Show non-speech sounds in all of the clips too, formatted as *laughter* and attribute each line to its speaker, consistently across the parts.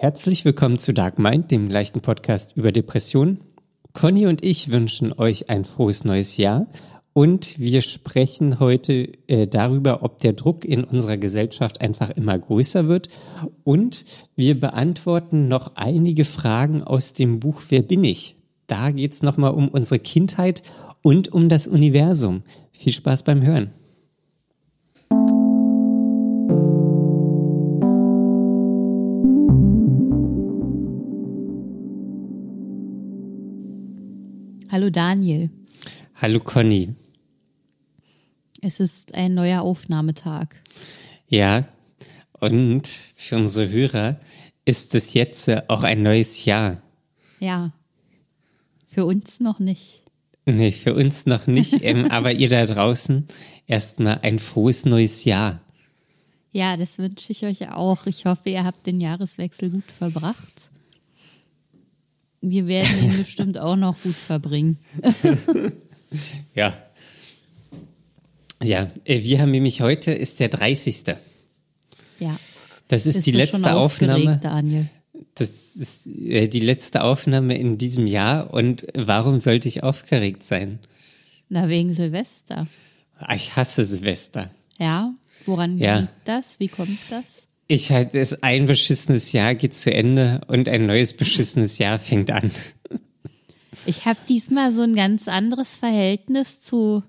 Speaker 1: Herzlich willkommen zu Dark Mind, dem leichten Podcast über Depressionen. Conny und ich wünschen euch ein frohes neues Jahr und wir sprechen heute äh, darüber, ob der Druck in unserer Gesellschaft einfach immer größer wird und wir beantworten noch einige Fragen aus dem Buch Wer bin ich? Da geht's nochmal um unsere Kindheit und um das Universum. Viel Spaß beim Hören.
Speaker 2: Hallo Daniel.
Speaker 1: Hallo Conny.
Speaker 2: Es ist ein neuer Aufnahmetag.
Speaker 1: Ja, und für unsere Hörer ist es jetzt auch ein neues Jahr.
Speaker 2: Ja, für uns noch nicht.
Speaker 1: Nee, für uns noch nicht, *laughs* ähm, aber ihr da draußen erstmal ein frohes neues Jahr.
Speaker 2: Ja, das wünsche ich euch auch. Ich hoffe, ihr habt den Jahreswechsel gut verbracht. Wir werden ihn *laughs* bestimmt auch noch gut verbringen. *laughs*
Speaker 1: ja. Ja, äh, wir haben nämlich heute ist der 30.
Speaker 2: Ja.
Speaker 1: Das ist
Speaker 2: Bist
Speaker 1: die letzte Aufnahme.
Speaker 2: Daniel.
Speaker 1: Das ist äh, die letzte Aufnahme in diesem Jahr und warum sollte ich aufgeregt sein?
Speaker 2: Na, wegen Silvester.
Speaker 1: Ah, Ich hasse Silvester.
Speaker 2: Ja, woran
Speaker 1: Ja.
Speaker 2: liegt das? Wie kommt das?
Speaker 1: Ich halt, es ein beschissenes Jahr geht zu Ende und ein neues beschissenes Jahr fängt an.
Speaker 2: Ich habe diesmal so ein ganz anderes Verhältnis zu,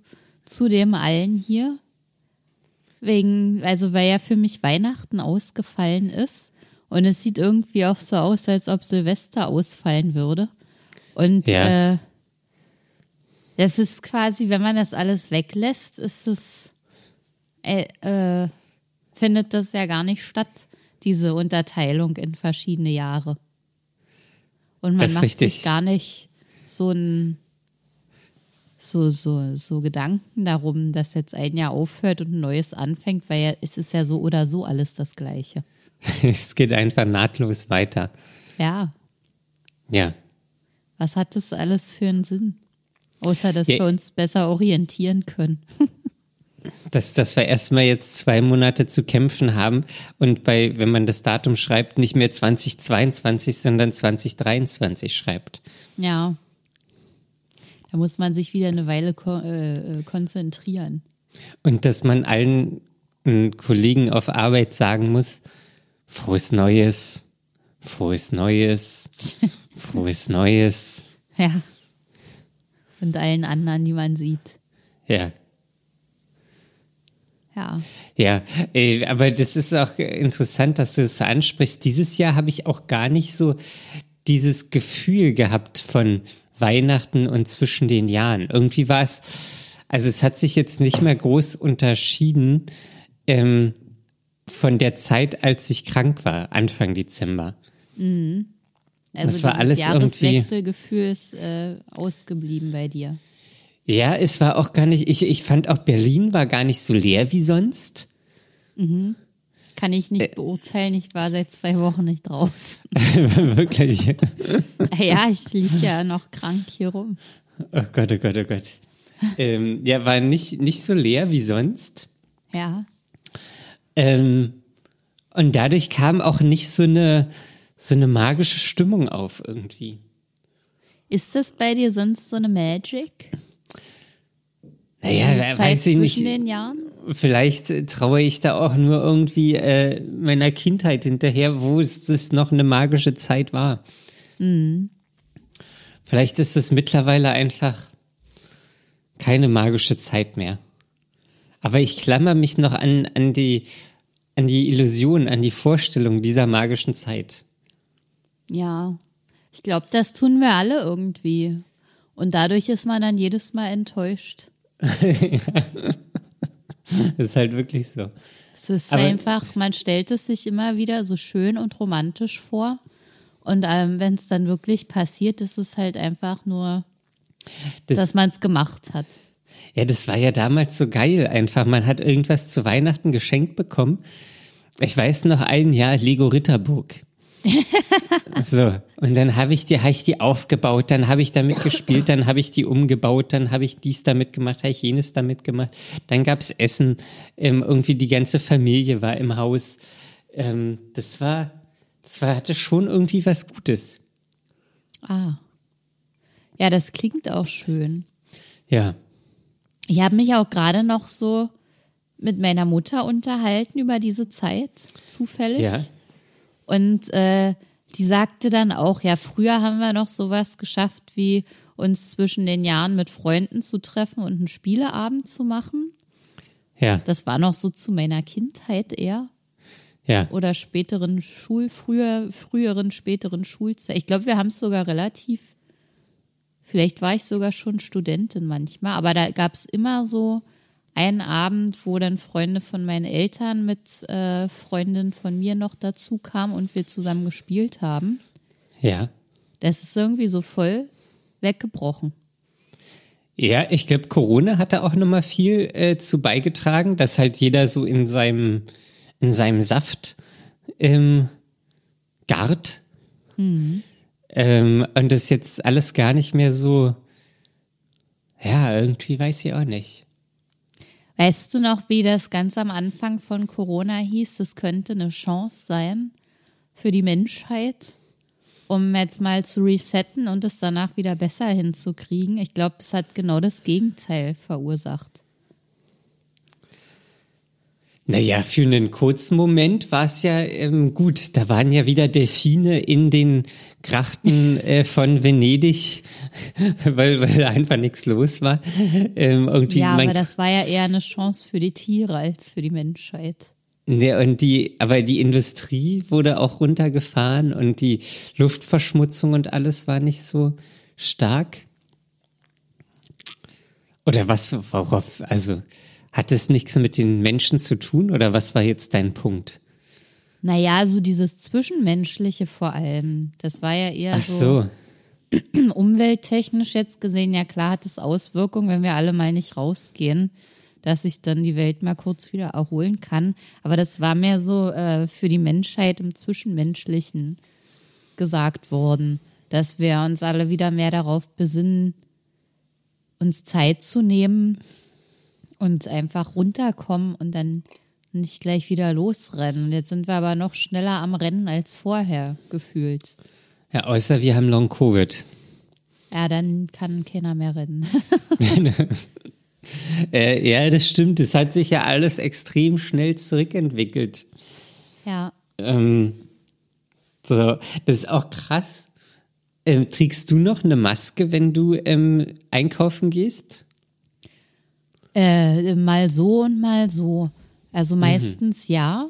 Speaker 2: zu dem allen hier. Wegen, also weil ja für mich Weihnachten ausgefallen ist. Und es sieht irgendwie auch so aus, als ob Silvester ausfallen würde. Und
Speaker 1: Ja.
Speaker 2: äh, das ist quasi, wenn man das alles weglässt, ist es, äh, äh, findet das ja gar nicht statt, diese Unterteilung in verschiedene Jahre. Und man macht
Speaker 1: richtig.
Speaker 2: sich gar nicht so ein so, so, so Gedanken darum, dass jetzt ein Jahr aufhört und ein neues anfängt, weil ja, es ist ja so oder so alles das Gleiche. *laughs*
Speaker 1: Es geht einfach nahtlos weiter.
Speaker 2: Ja,
Speaker 1: Ja.
Speaker 2: was hat das alles für einen Sinn? Außer, dass
Speaker 1: Ja.
Speaker 2: wir uns besser orientieren können. *laughs*
Speaker 1: Dass, dass wir erstmal jetzt zwei Monate zu kämpfen haben und bei, wenn man das Datum schreibt, nicht mehr 2022, sondern 2023 schreibt.
Speaker 2: Ja. Da muss man sich wieder eine Weile ko äh, äh, konzentrieren.
Speaker 1: Und dass man allen äh, Kollegen auf Arbeit sagen muss, frohes Neues, frohes Neues, *laughs* frohes Neues.
Speaker 2: Ja. Und allen anderen, die man sieht.
Speaker 1: Ja.
Speaker 2: Ja.
Speaker 1: Ja, äh, aber das ist auch interessant, dass du das so ansprichst. Dieses Jahr habe ich auch gar nicht so dieses Gefühl gehabt von Weihnachten und zwischen den Jahren. Irgendwie war es, also es hat sich jetzt nicht mehr groß unterschieden ähm, von der Zeit, als ich krank war, Anfang Dezember.
Speaker 2: Also
Speaker 1: Das war alles irgendwie-
Speaker 2: Jahreswechselgefühl ist äh, ausgeblieben bei dir.
Speaker 1: Ja, es war auch gar nicht, ich, ich fand auch Berlin war gar nicht so leer wie sonst.
Speaker 2: Kann ich
Speaker 1: Äh.
Speaker 2: nicht beurteilen, ich war seit zwei Wochen nicht draußen. *laughs*
Speaker 1: Wirklich. *laughs*
Speaker 2: ja, ich liege ja noch krank hier rum.
Speaker 1: Oh Gott, oh Gott, oh Gott. ähm, ja, war nicht, nicht so leer wie sonst.
Speaker 2: Ja.
Speaker 1: Ähm, und dadurch kam auch nicht so eine, so eine magische Stimmung auf irgendwie.
Speaker 2: Ist das bei dir sonst so eine Magic?
Speaker 1: Naja,
Speaker 2: Zeit
Speaker 1: weiß ich nicht.
Speaker 2: den Jahren?
Speaker 1: Vielleicht traue ich da auch nur irgendwie äh, meiner Kindheit hinterher, wo es, es noch eine magische Zeit war. Vielleicht ist es mittlerweile einfach keine magische Zeit mehr. Aber ich klammer mich noch an, an, die, an die Illusion, an die Vorstellung dieser magischen Zeit.
Speaker 2: Ja. Ich glaube, das tun wir alle irgendwie. Und dadurch ist man dann jedes Mal enttäuscht.
Speaker 1: Das *laughs* ist halt wirklich so.
Speaker 2: Es ist
Speaker 1: Aber-
Speaker 2: einfach, man stellt es sich immer wieder so schön und romantisch vor. Und ähm, wenn es dann wirklich passiert, ist es halt einfach nur,
Speaker 1: Das,
Speaker 2: dass man es gemacht hat.
Speaker 1: Ja, das war ja damals so geil einfach. Man hat irgendwas zu Weihnachten geschenkt bekommen. Ich weiß noch ein Jahr Lego Ritterburg. *laughs* so, und dann habe ich die, habe ich die aufgebaut, dann habe ich damit gespielt, dann habe ich die umgebaut, dann habe ich dies damit gemacht, habe ich jenes damit gemacht. Dann gab's Essen, ähm, irgendwie die ganze Familie war im Haus. Ähm, das war, Es war, hatte schon irgendwie was Gutes.
Speaker 2: Ah. Ja, das klingt auch schön.
Speaker 1: Ja.
Speaker 2: Ich habe mich auch gerade noch so mit meiner Mutter unterhalten über diese Zeit, zufällig.
Speaker 1: Ja.
Speaker 2: Und äh, die sagte dann auch, ja, früher haben wir noch sowas geschafft, wie uns zwischen den Jahren mit Freunden zu treffen und einen Spieleabend zu machen.
Speaker 1: Ja.
Speaker 2: Das war noch so zu meiner Kindheit eher.
Speaker 1: Ja.
Speaker 2: Oder späteren Schul, früher, früheren, späteren Schulzeit. Ich glaube, wir haben es sogar relativ, vielleicht war ich sogar schon Studentin manchmal, aber da gab es immer so einen Abend, wo dann Freunde von meinen Eltern mit äh, Freundinnen von mir noch dazu kamen und wir zusammen gespielt haben.
Speaker 1: Ja.
Speaker 2: Das ist irgendwie so voll weggebrochen.
Speaker 1: Ja, ich glaube, Corona hat da auch nochmal viel äh, zu beigetragen, dass halt jeder so in seinem, in seinem Saft ähm, gart. Ähm, und das jetzt alles gar nicht mehr so, ja, irgendwie weiß ich auch nicht.
Speaker 2: Weißt du noch, wie das ganz am Anfang von Corona hieß? Das könnte eine Chance sein für die Menschheit, um jetzt mal zu resetten und es danach wieder besser hinzukriegen. Ich glaube, es hat genau das Gegenteil verursacht.
Speaker 1: Naja, für einen kurzen Moment war es ja ähm, gut. Da waren ja wieder Delfine in den Grachten äh, von Venedig, *laughs* weil, weil einfach nichts los war. Ähm, irgendwie
Speaker 2: Ja, aber das war ja eher eine Chance für die Tiere als für die Menschheit.
Speaker 1: Ja, und die, aber die Industrie wurde auch runtergefahren und die Luftverschmutzung und alles war nicht so stark. Oder was, worauf, also, hat es nichts mit den Menschen zu tun oder was war jetzt dein Punkt?
Speaker 2: Naja, so dieses Zwischenmenschliche vor allem. Das war ja eher
Speaker 1: Ach
Speaker 2: so,
Speaker 1: so, *clears throat*
Speaker 2: umwelttechnisch jetzt gesehen. Ja, klar hat es Auswirkungen, wenn wir alle mal nicht rausgehen, dass sich dann die Welt mal kurz wieder erholen kann. Aber das war mehr so äh, für die Menschheit im Zwischenmenschlichen gesagt worden, dass wir uns alle wieder mehr darauf besinnen, uns Zeit zu nehmen und einfach runterkommen und dann nicht gleich wieder losrennen. Jetzt sind wir aber noch schneller am Rennen als vorher gefühlt.
Speaker 1: Ja, außer wir haben Long Covid.
Speaker 2: Ja, dann kann keiner mehr rennen. *laughs*
Speaker 1: Äh, ja, das stimmt. Es hat sich ja alles extrem schnell zurückentwickelt.
Speaker 2: ja.
Speaker 1: Ähm, so, das ist auch krass. Ähm, trägst du noch eine Maske, wenn du ähm, einkaufen gehst?
Speaker 2: Äh, mal so und mal so. Also
Speaker 1: Mhm.
Speaker 2: meistens ja.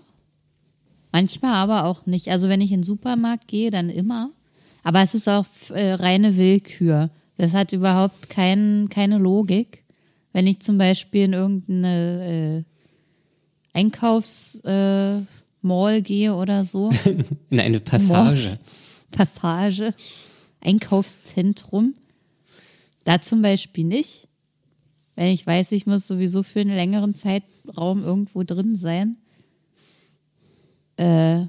Speaker 2: Manchmal aber auch nicht. Also wenn ich in den Supermarkt gehe, dann immer. Aber es ist auch äh, reine Willkür. Das hat überhaupt kein, keine Logik. Wenn ich zum Beispiel in irgendeine äh, Einkaufsmall äh, Mall gehe oder so, *laughs*
Speaker 1: In eine Passage.
Speaker 2: Passage, Einkaufszentrum. Da zum Beispiel nicht. Wenn ich weiß, ich muss sowieso für einen längeren Zeitraum irgendwo drin sein, äh,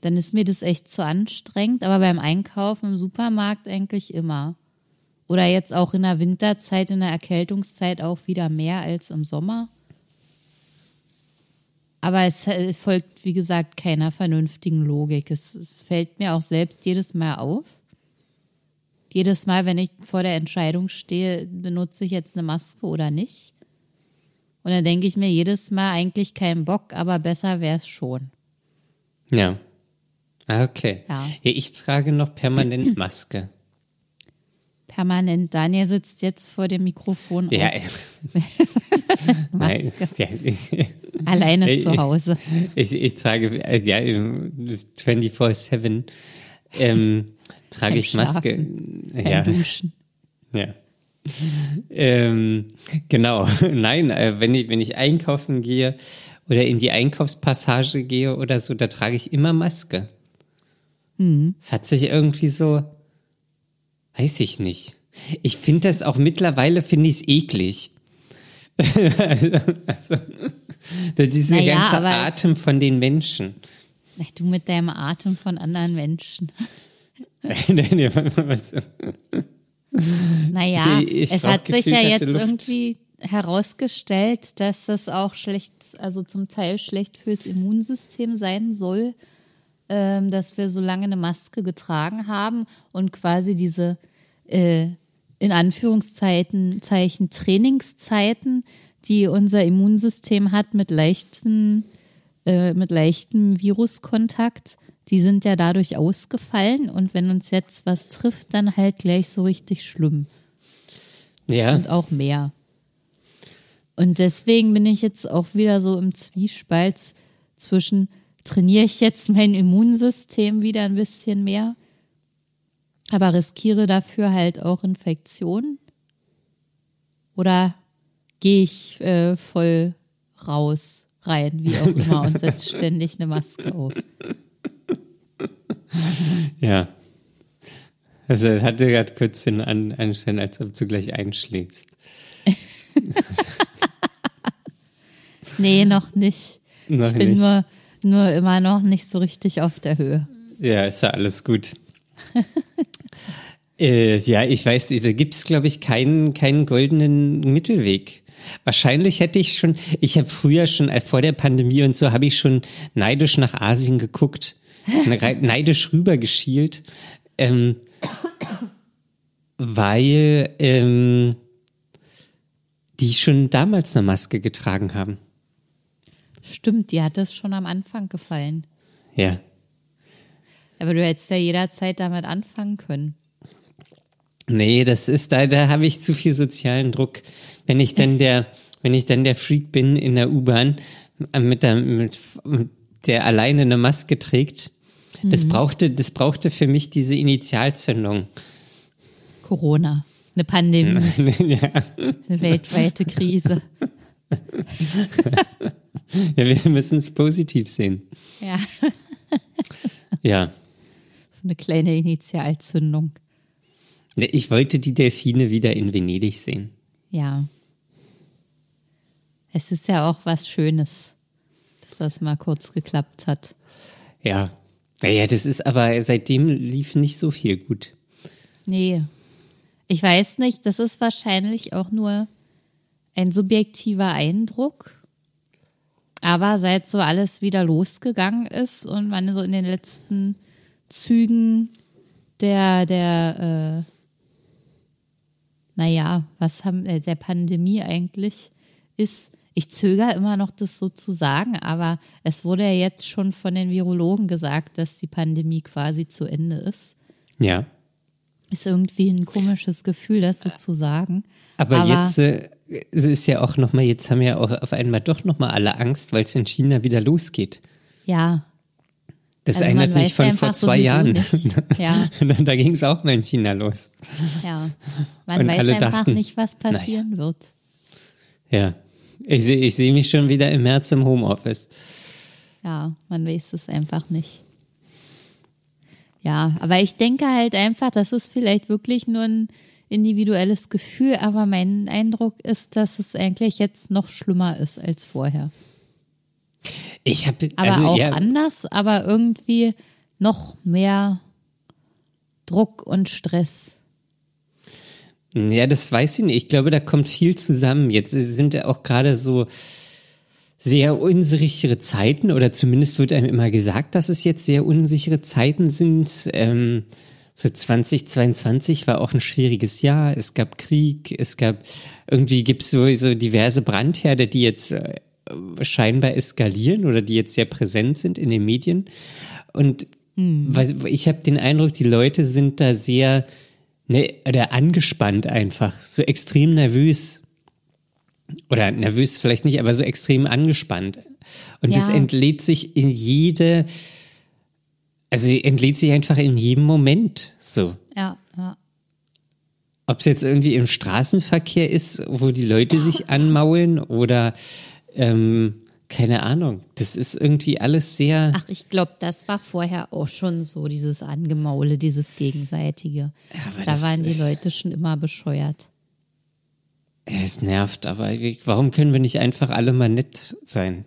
Speaker 2: dann ist mir das echt zu anstrengend. Aber beim Einkaufen im Supermarkt eigentlich immer. Oder jetzt auch in der Winterzeit, in der Erkältungszeit auch wieder mehr als im Sommer. Aber es äh, folgt, wie gesagt, keiner vernünftigen Logik. Es, es fällt mir auch selbst jedes Mal auf. Jedes Mal, wenn ich vor der Entscheidung stehe, benutze ich jetzt eine Maske oder nicht. Und dann denke ich mir jedes Mal eigentlich keinen Bock, aber besser wäre es schon.
Speaker 1: Ja. Ah, Okay.
Speaker 2: Ja.
Speaker 1: ich trage noch permanent *clears throat* Maske.
Speaker 2: Permanent. Daniel sitzt jetzt vor dem Mikrofon
Speaker 1: Ja. *laughs* Nein, ja, ich,
Speaker 2: alleine
Speaker 1: Ey,
Speaker 2: zu Hause.
Speaker 1: ich, ich trage, äh, ja, 24-7 ähm, trage
Speaker 2: Beim
Speaker 1: ich Maske.
Speaker 2: Beim
Speaker 1: Ja.
Speaker 2: Duschen.
Speaker 1: Ja. ähm, genau. *laughs* Nein, äh, wenn ich, wenn ich einkaufen gehe oder in die Einkaufspassage gehe oder so, da trage ich immer Maske. Es hat sich irgendwie so, weiß ich nicht. Ich finde das auch mittlerweile, finde ich es eklig. *laughs* also, also, dieser
Speaker 2: Naja,
Speaker 1: ganze Atem von den Menschen.
Speaker 2: Ach, du mit deinem Atem von anderen Menschen. *laughs*
Speaker 1: Nee, nee, was-
Speaker 2: Naja,
Speaker 1: Ich- ich
Speaker 2: es hat sich ja jetzt
Speaker 1: Luft.
Speaker 2: irgendwie herausgestellt, dass das auch schlecht, also zum Teil schlecht fürs Immunsystem sein soll, ähm, dass wir so lange eine Maske getragen haben und quasi diese äh, in Anführungszeichen Zeichen Trainingszeiten, die unser Immunsystem hat mit leichten, äh, mit leichtem Viruskontakt, die sind ja dadurch ausgefallen und wenn uns jetzt was trifft, dann halt gleich so richtig schlimm.
Speaker 1: Ja.
Speaker 2: Und auch mehr. Und deswegen bin ich jetzt auch wieder so im Zwiespalt zwischen, trainiere ich jetzt mein Immunsystem wieder ein bisschen mehr, aber riskiere dafür halt auch Infektionen? Oder gehe ich äh, voll raus, rein, wie auch immer, *laughs* und setze ständig eine Maske auf?
Speaker 1: Ja. Also hatte gerade kurz den An Anschein, als ob du gleich einschläfst. *laughs*
Speaker 2: nee, noch nicht.
Speaker 1: Noch
Speaker 2: ich bin
Speaker 1: nicht.
Speaker 2: nur, nur immer noch nicht so richtig auf der Höhe.
Speaker 1: Ja, ist ja alles gut. *laughs* äh, ja, ich weiß, da gibt's glaube ich, keinen, keinen goldenen Mittelweg. Wahrscheinlich hätte ich schon, ich habe früher schon, äh, vor der Pandemie und so, habe ich schon neidisch nach Asien geguckt, *laughs* neidisch rübergeschielt, ähm, weil ähm, die schon damals eine Maske getragen haben.
Speaker 2: Stimmt, die hat es schon am Anfang gefallen.
Speaker 1: Ja.
Speaker 2: Aber du hättest ja jederzeit damit anfangen können.
Speaker 1: Nee, das ist da, da habe ich zu viel sozialen Druck. Wenn ich dann der, *laughs* wenn ich dann der Freak bin in der U-Bahn äh, mit der, mit, der alleine eine Maske trägt, das brauchte, das brauchte für mich diese Initialzündung.
Speaker 2: Corona, eine Pandemie, *laughs*
Speaker 1: ja.
Speaker 2: eine weltweite Krise. *laughs* *laughs*
Speaker 1: ja, wir müssen es positiv sehen.
Speaker 2: Ja,
Speaker 1: Ja.
Speaker 2: so eine kleine Initialzündung.
Speaker 1: Ich wollte die Delfine wieder in Venedig sehen.
Speaker 2: Ja. Es ist ja auch was Schönes, dass das mal kurz geklappt hat.
Speaker 1: Ja. Naja, das ist aber, seitdem lief nicht so viel gut.
Speaker 2: Nee. Ich weiß nicht, das ist wahrscheinlich auch nur ein subjektiver Eindruck. Aber seit so alles wieder losgegangen ist und man so in den letzten Zügen der, der, äh, naja, was haben, äh, der Pandemie eigentlich ist, ich zögere immer noch, das so zu sagen, aber es wurde ja jetzt schon von den Virologen gesagt, dass die Pandemie quasi zu Ende ist.
Speaker 1: Ja.
Speaker 2: Ist irgendwie ein komisches Gefühl, das so zu sagen.
Speaker 1: Aber, jetzt äh, es ist ja auch nochmal, jetzt haben ja auch auf einmal doch nochmal alle Angst, weil es in China wieder losgeht.
Speaker 2: Ja.
Speaker 1: Das
Speaker 2: Also
Speaker 1: erinnert mich von vor zwei Jahren.
Speaker 2: Ja. *laughs*
Speaker 1: da ging es auch mal in China los.
Speaker 2: Ja. Man
Speaker 1: Und
Speaker 2: weiß einfach
Speaker 1: dachten,
Speaker 2: nicht, was passieren wird.
Speaker 1: Ja. Ich sehe ich seh mich schon wieder im März im Homeoffice.
Speaker 2: Ja, man weiß es einfach nicht. Ja, aber ich denke halt einfach, das ist vielleicht wirklich nur ein individuelles Gefühl, aber mein Eindruck ist, dass es eigentlich jetzt noch schlimmer ist als vorher.
Speaker 1: Ich habe
Speaker 2: Aber
Speaker 1: also
Speaker 2: auch
Speaker 1: ja,
Speaker 2: anders, aber irgendwie noch mehr Druck und Stress.
Speaker 1: Ja, das weiß ich nicht. Ich glaube, da kommt viel zusammen. Jetzt sind ja auch gerade so sehr unsichere Zeiten oder zumindest wird einem immer gesagt, dass es jetzt sehr unsichere Zeiten sind. Ähm, so 2022 war auch ein schwieriges Jahr. Es gab Krieg, es gab irgendwie gibt es so, so diverse Brandherde, die jetzt äh, scheinbar eskalieren oder die jetzt sehr präsent sind in den Medien. Und weil, ich habe den Eindruck, die Leute sind da sehr ne, oder angespannt einfach, so extrem nervös. Oder nervös vielleicht nicht, aber so extrem angespannt. Und das
Speaker 2: Ja.
Speaker 1: entlädt sich in jede, also entlädt sich einfach in jedem Moment so.
Speaker 2: Ja, ja.
Speaker 1: Ob es jetzt irgendwie im Straßenverkehr ist, wo die Leute sich *laughs* anmaulen oder ähm, keine Ahnung. Das ist irgendwie alles sehr.
Speaker 2: Ach, ich glaube, das war vorher auch schon so, dieses Angemaule, dieses Gegenseitige.
Speaker 1: aber
Speaker 2: da waren die Leute schon immer bescheuert.
Speaker 1: Ja, es nervt, aber warum können wir nicht einfach alle mal nett sein?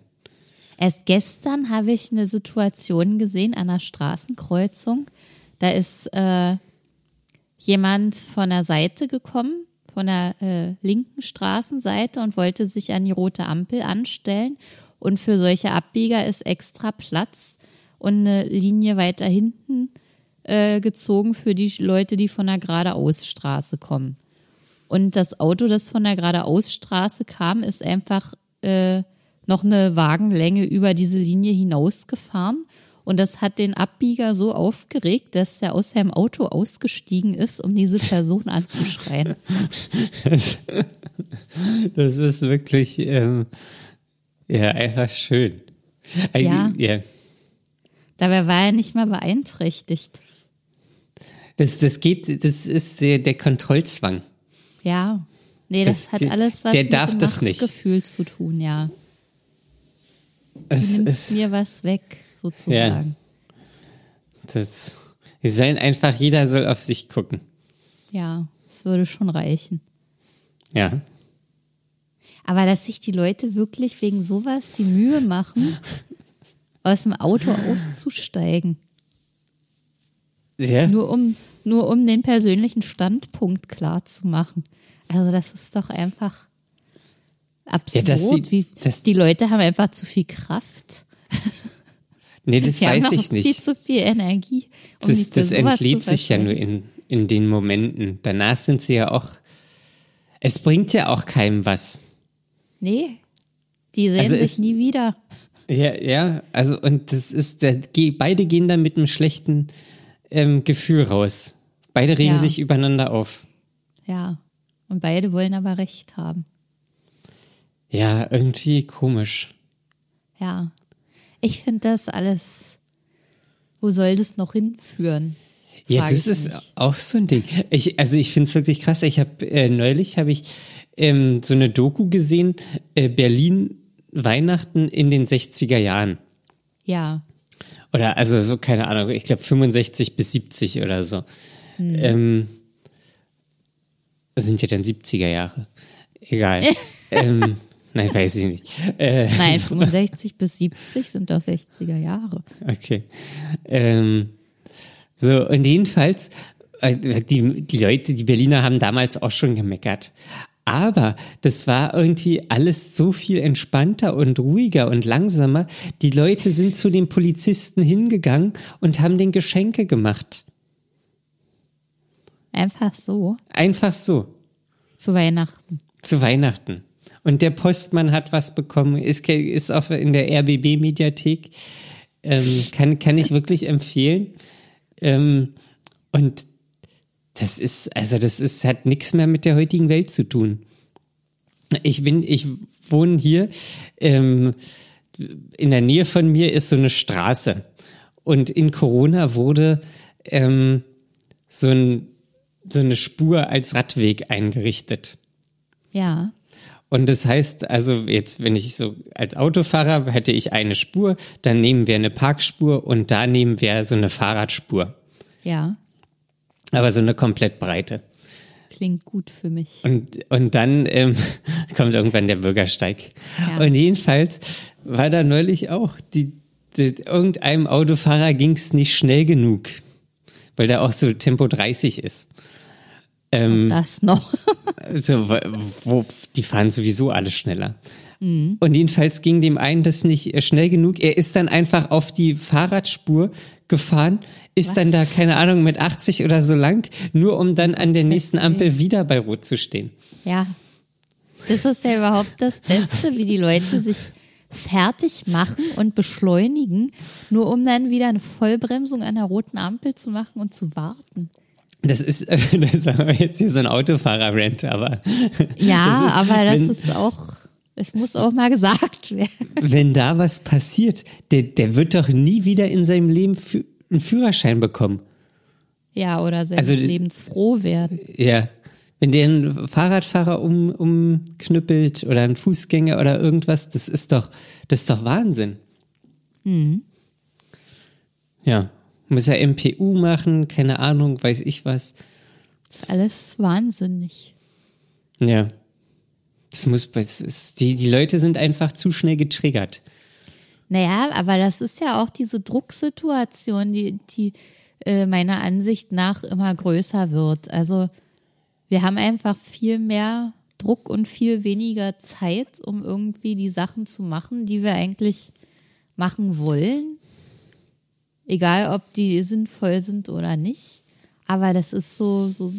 Speaker 2: Erst gestern habe ich eine Situation gesehen an einer Straßenkreuzung. Da ist äh, jemand von der Seite gekommen, von der äh, linken Straßenseite und wollte sich an die rote Ampel anstellen. Und für solche Abbieger ist extra Platz. und eine Linie weiter hinten äh, gezogen für die Leute, die von der geradeausstraße kommen. Und das Auto, das von der geradeausstraße kam, ist einfach äh, noch eine Wagenlänge über diese Linie hinausgefahren. Und das hat den Abbieger so aufgeregt, dass er aus seinem Auto ausgestiegen ist, um diese Person anzuschreien.
Speaker 1: Das, *laughs* das ist wirklich ähm, ja einfach schön. Äh,
Speaker 2: Ja.
Speaker 1: ja.
Speaker 2: Dabei war er nicht mal beeinträchtigt.
Speaker 1: Das, das geht, das ist der, der Kontrollzwang.
Speaker 2: Ja. Nee, das,
Speaker 1: Das-
Speaker 2: hat alles was
Speaker 1: der
Speaker 2: mit
Speaker 1: darf
Speaker 2: dem
Speaker 1: das nicht.
Speaker 2: Machtgefühl zu tun, ja. Du
Speaker 1: Es
Speaker 2: nimmst
Speaker 1: ist,
Speaker 2: mir was weg, sozusagen.
Speaker 1: das, wir sollen einfach, jeder soll auf sich gucken.
Speaker 2: Ja, es würde schon reichen.
Speaker 1: Ja.
Speaker 2: Aber dass sich die Leute wirklich wegen sowas die Mühe machen, *laughs* aus dem Auto auszusteigen,
Speaker 1: Ja.
Speaker 2: nur um, nur um den persönlichen Standpunkt klar zu machen. Also das ist doch einfach absurd.
Speaker 1: dass die-
Speaker 2: wie, die Leute haben einfach zu viel Kraft. *laughs*
Speaker 1: Nee, das
Speaker 2: die
Speaker 1: weiß
Speaker 2: haben
Speaker 1: ich
Speaker 2: noch viel
Speaker 1: nicht.
Speaker 2: zu viel Energie. Um
Speaker 1: Das, das entlädt sich ja nur in, in den Momenten. Danach sind sie ja auch. Es bringt ja auch keinem was.
Speaker 2: Nee, die sehen
Speaker 1: Also
Speaker 2: sich
Speaker 1: es-
Speaker 2: nie wieder.
Speaker 1: Ja, ja, also und das ist, der, beide gehen dann mit einem schlechten ähm, Gefühl raus. Beide regen
Speaker 2: Ja.
Speaker 1: sich übereinander auf.
Speaker 2: Ja. Und beide wollen aber Recht haben.
Speaker 1: Ja, irgendwie komisch.
Speaker 2: Ja. Ich finde das alles. Wo soll das noch hinführen?
Speaker 1: Ja, das ist
Speaker 2: mich.
Speaker 1: auch so ein Ding. Ich, also ich finde es wirklich krass. Ich habe äh, neulich habe ich ähm, so eine Doku gesehen, äh, Berlin Weihnachten in den 60er Jahren.
Speaker 2: Ja.
Speaker 1: Oder also so, keine Ahnung, ich glaube 65 bis 70 oder so. Ähm, das sind ja dann 70er Jahre. Egal. *laughs* ähm, nein, weiß ich nicht. Äh,
Speaker 2: Nein, *laughs* 65 bis 70 sind doch 60er Jahre.
Speaker 1: Okay. Ähm, so, und jedenfalls, äh, die, die Leute, die Berliner haben damals auch schon gemeckert. Aber das war irgendwie alles so viel entspannter und ruhiger und langsamer. Die Leute sind zu den Polizisten hingegangen und haben den Geschenke gemacht.
Speaker 2: Einfach so.
Speaker 1: Einfach so.
Speaker 2: Zu Weihnachten.
Speaker 1: Zu Weihnachten. Und der Postmann hat was bekommen, ist, ist auch in der RBB-Mediathek. Ähm, kann, kann ich wirklich empfehlen. Ähm, und das ist, also das ist, hat nichts mehr mit der heutigen Welt zu tun. Ich bin, ich wohne hier, ähm, in der Nähe von mir ist so eine Straße. Und in Corona wurde ähm, so, ein, so eine Spur als Radweg eingerichtet.
Speaker 2: Ja.
Speaker 1: Und das heißt, also jetzt, wenn ich so als Autofahrer hätte ich eine Spur, dann nehmen wir eine Parkspur und da nehmen wir so eine Fahrradspur.
Speaker 2: Ja.
Speaker 1: Aber so eine komplett breite.
Speaker 2: Klingt gut für mich.
Speaker 1: Und, und dann ähm, *laughs* kommt irgendwann der Bürgersteig.
Speaker 2: Ja.
Speaker 1: Und jedenfalls war da neulich auch, die, die, irgendeinem Autofahrer ging es nicht schnell genug, weil da auch so Tempo 30 ist. Ähm,
Speaker 2: Das noch. *laughs*
Speaker 1: Also, wo, die fahren sowieso alle schneller. Und jedenfalls ging dem einen das nicht äh, schnell genug. Er ist dann einfach auf die Fahrradspur gefahren, ist
Speaker 2: Was?
Speaker 1: dann da, keine Ahnung, mit 80 oder so lang, nur um dann an der nächsten Ampel wieder bei Rot zu stehen.
Speaker 2: Ja. Das ist ja überhaupt das Beste, wie die Leute sich fertig machen und beschleunigen, nur um dann wieder eine Vollbremsung an der roten Ampel zu machen und zu warten.
Speaker 1: Das ist, *laughs* das wir jetzt hier so ein Autofahrer-Rent, aber *laughs*
Speaker 2: Ja,
Speaker 1: Das ist-
Speaker 2: aber das
Speaker 1: wenn-
Speaker 2: ist auch, es muss auch mal gesagt werden.
Speaker 1: wenn da was passiert, der, der wird doch nie wieder in seinem Leben fü einen Führerschein bekommen.
Speaker 2: Ja, oder seines
Speaker 1: Also-
Speaker 2: Lebens werden.
Speaker 1: Ja. Wenn der einen Fahrradfahrer um, umknüppelt oder einen Fußgänger oder irgendwas, das ist doch, das ist doch Wahnsinn. Ja. Muss er MPU machen, keine Ahnung, weiß ich was.
Speaker 2: Das ist alles wahnsinnig.
Speaker 1: Ja. Das muss, das ist, die, die Leute sind einfach zu schnell getriggert.
Speaker 2: Naja, aber das ist ja auch diese Drucksituation, die, die äh, meiner Ansicht nach immer größer wird. Also wir haben einfach viel mehr Druck und viel weniger Zeit, um irgendwie die Sachen zu machen, die wir eigentlich machen wollen. Egal, ob die sinnvoll sind oder nicht. Aber das ist so, so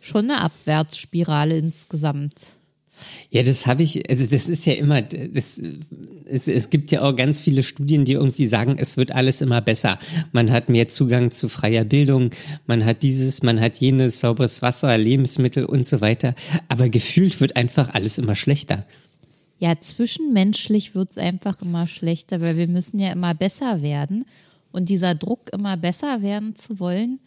Speaker 2: schon eine Abwärtsspirale insgesamt.
Speaker 1: Ja, das habe ich, also das ist ja immer, das, es, es gibt ja auch ganz viele Studien, die irgendwie sagen, es wird alles immer besser. Man hat mehr Zugang zu freier Bildung, man hat dieses, man hat jenes, sauberes Wasser, Lebensmittel und so weiter. Aber gefühlt wird einfach alles immer schlechter.
Speaker 2: Ja, zwischenmenschlich wird's einfach immer schlechter, weil wir müssen ja immer besser werden. Und dieser Druck, immer besser werden zu wollen,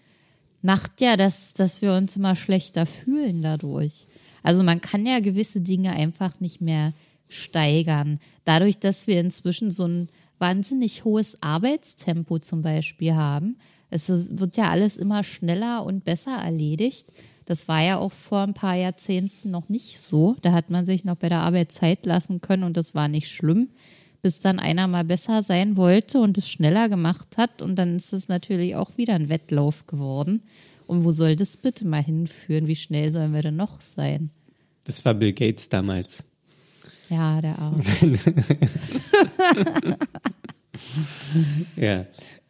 Speaker 2: macht ja, dass, dass wir uns immer schlechter fühlen dadurch. Also man kann ja gewisse Dinge einfach nicht mehr steigern. Dadurch, dass wir inzwischen so ein wahnsinnig hohes Arbeitstempo zum Beispiel haben. Es wird ja alles immer schneller und besser erledigt. Das war ja auch vor ein paar Jahrzehnten noch nicht so. Da hat man sich noch bei der Arbeit Zeit lassen können und das war nicht schlimm, bis dann einer mal besser sein wollte und es schneller gemacht hat. Und dann ist es natürlich auch wieder ein Wettlauf geworden. Und wo soll das bitte mal hinführen? Wie schnell sollen wir denn noch sein?
Speaker 1: Das war Bill Gates damals.
Speaker 2: Ja, der Arsch. *laughs*
Speaker 1: ja.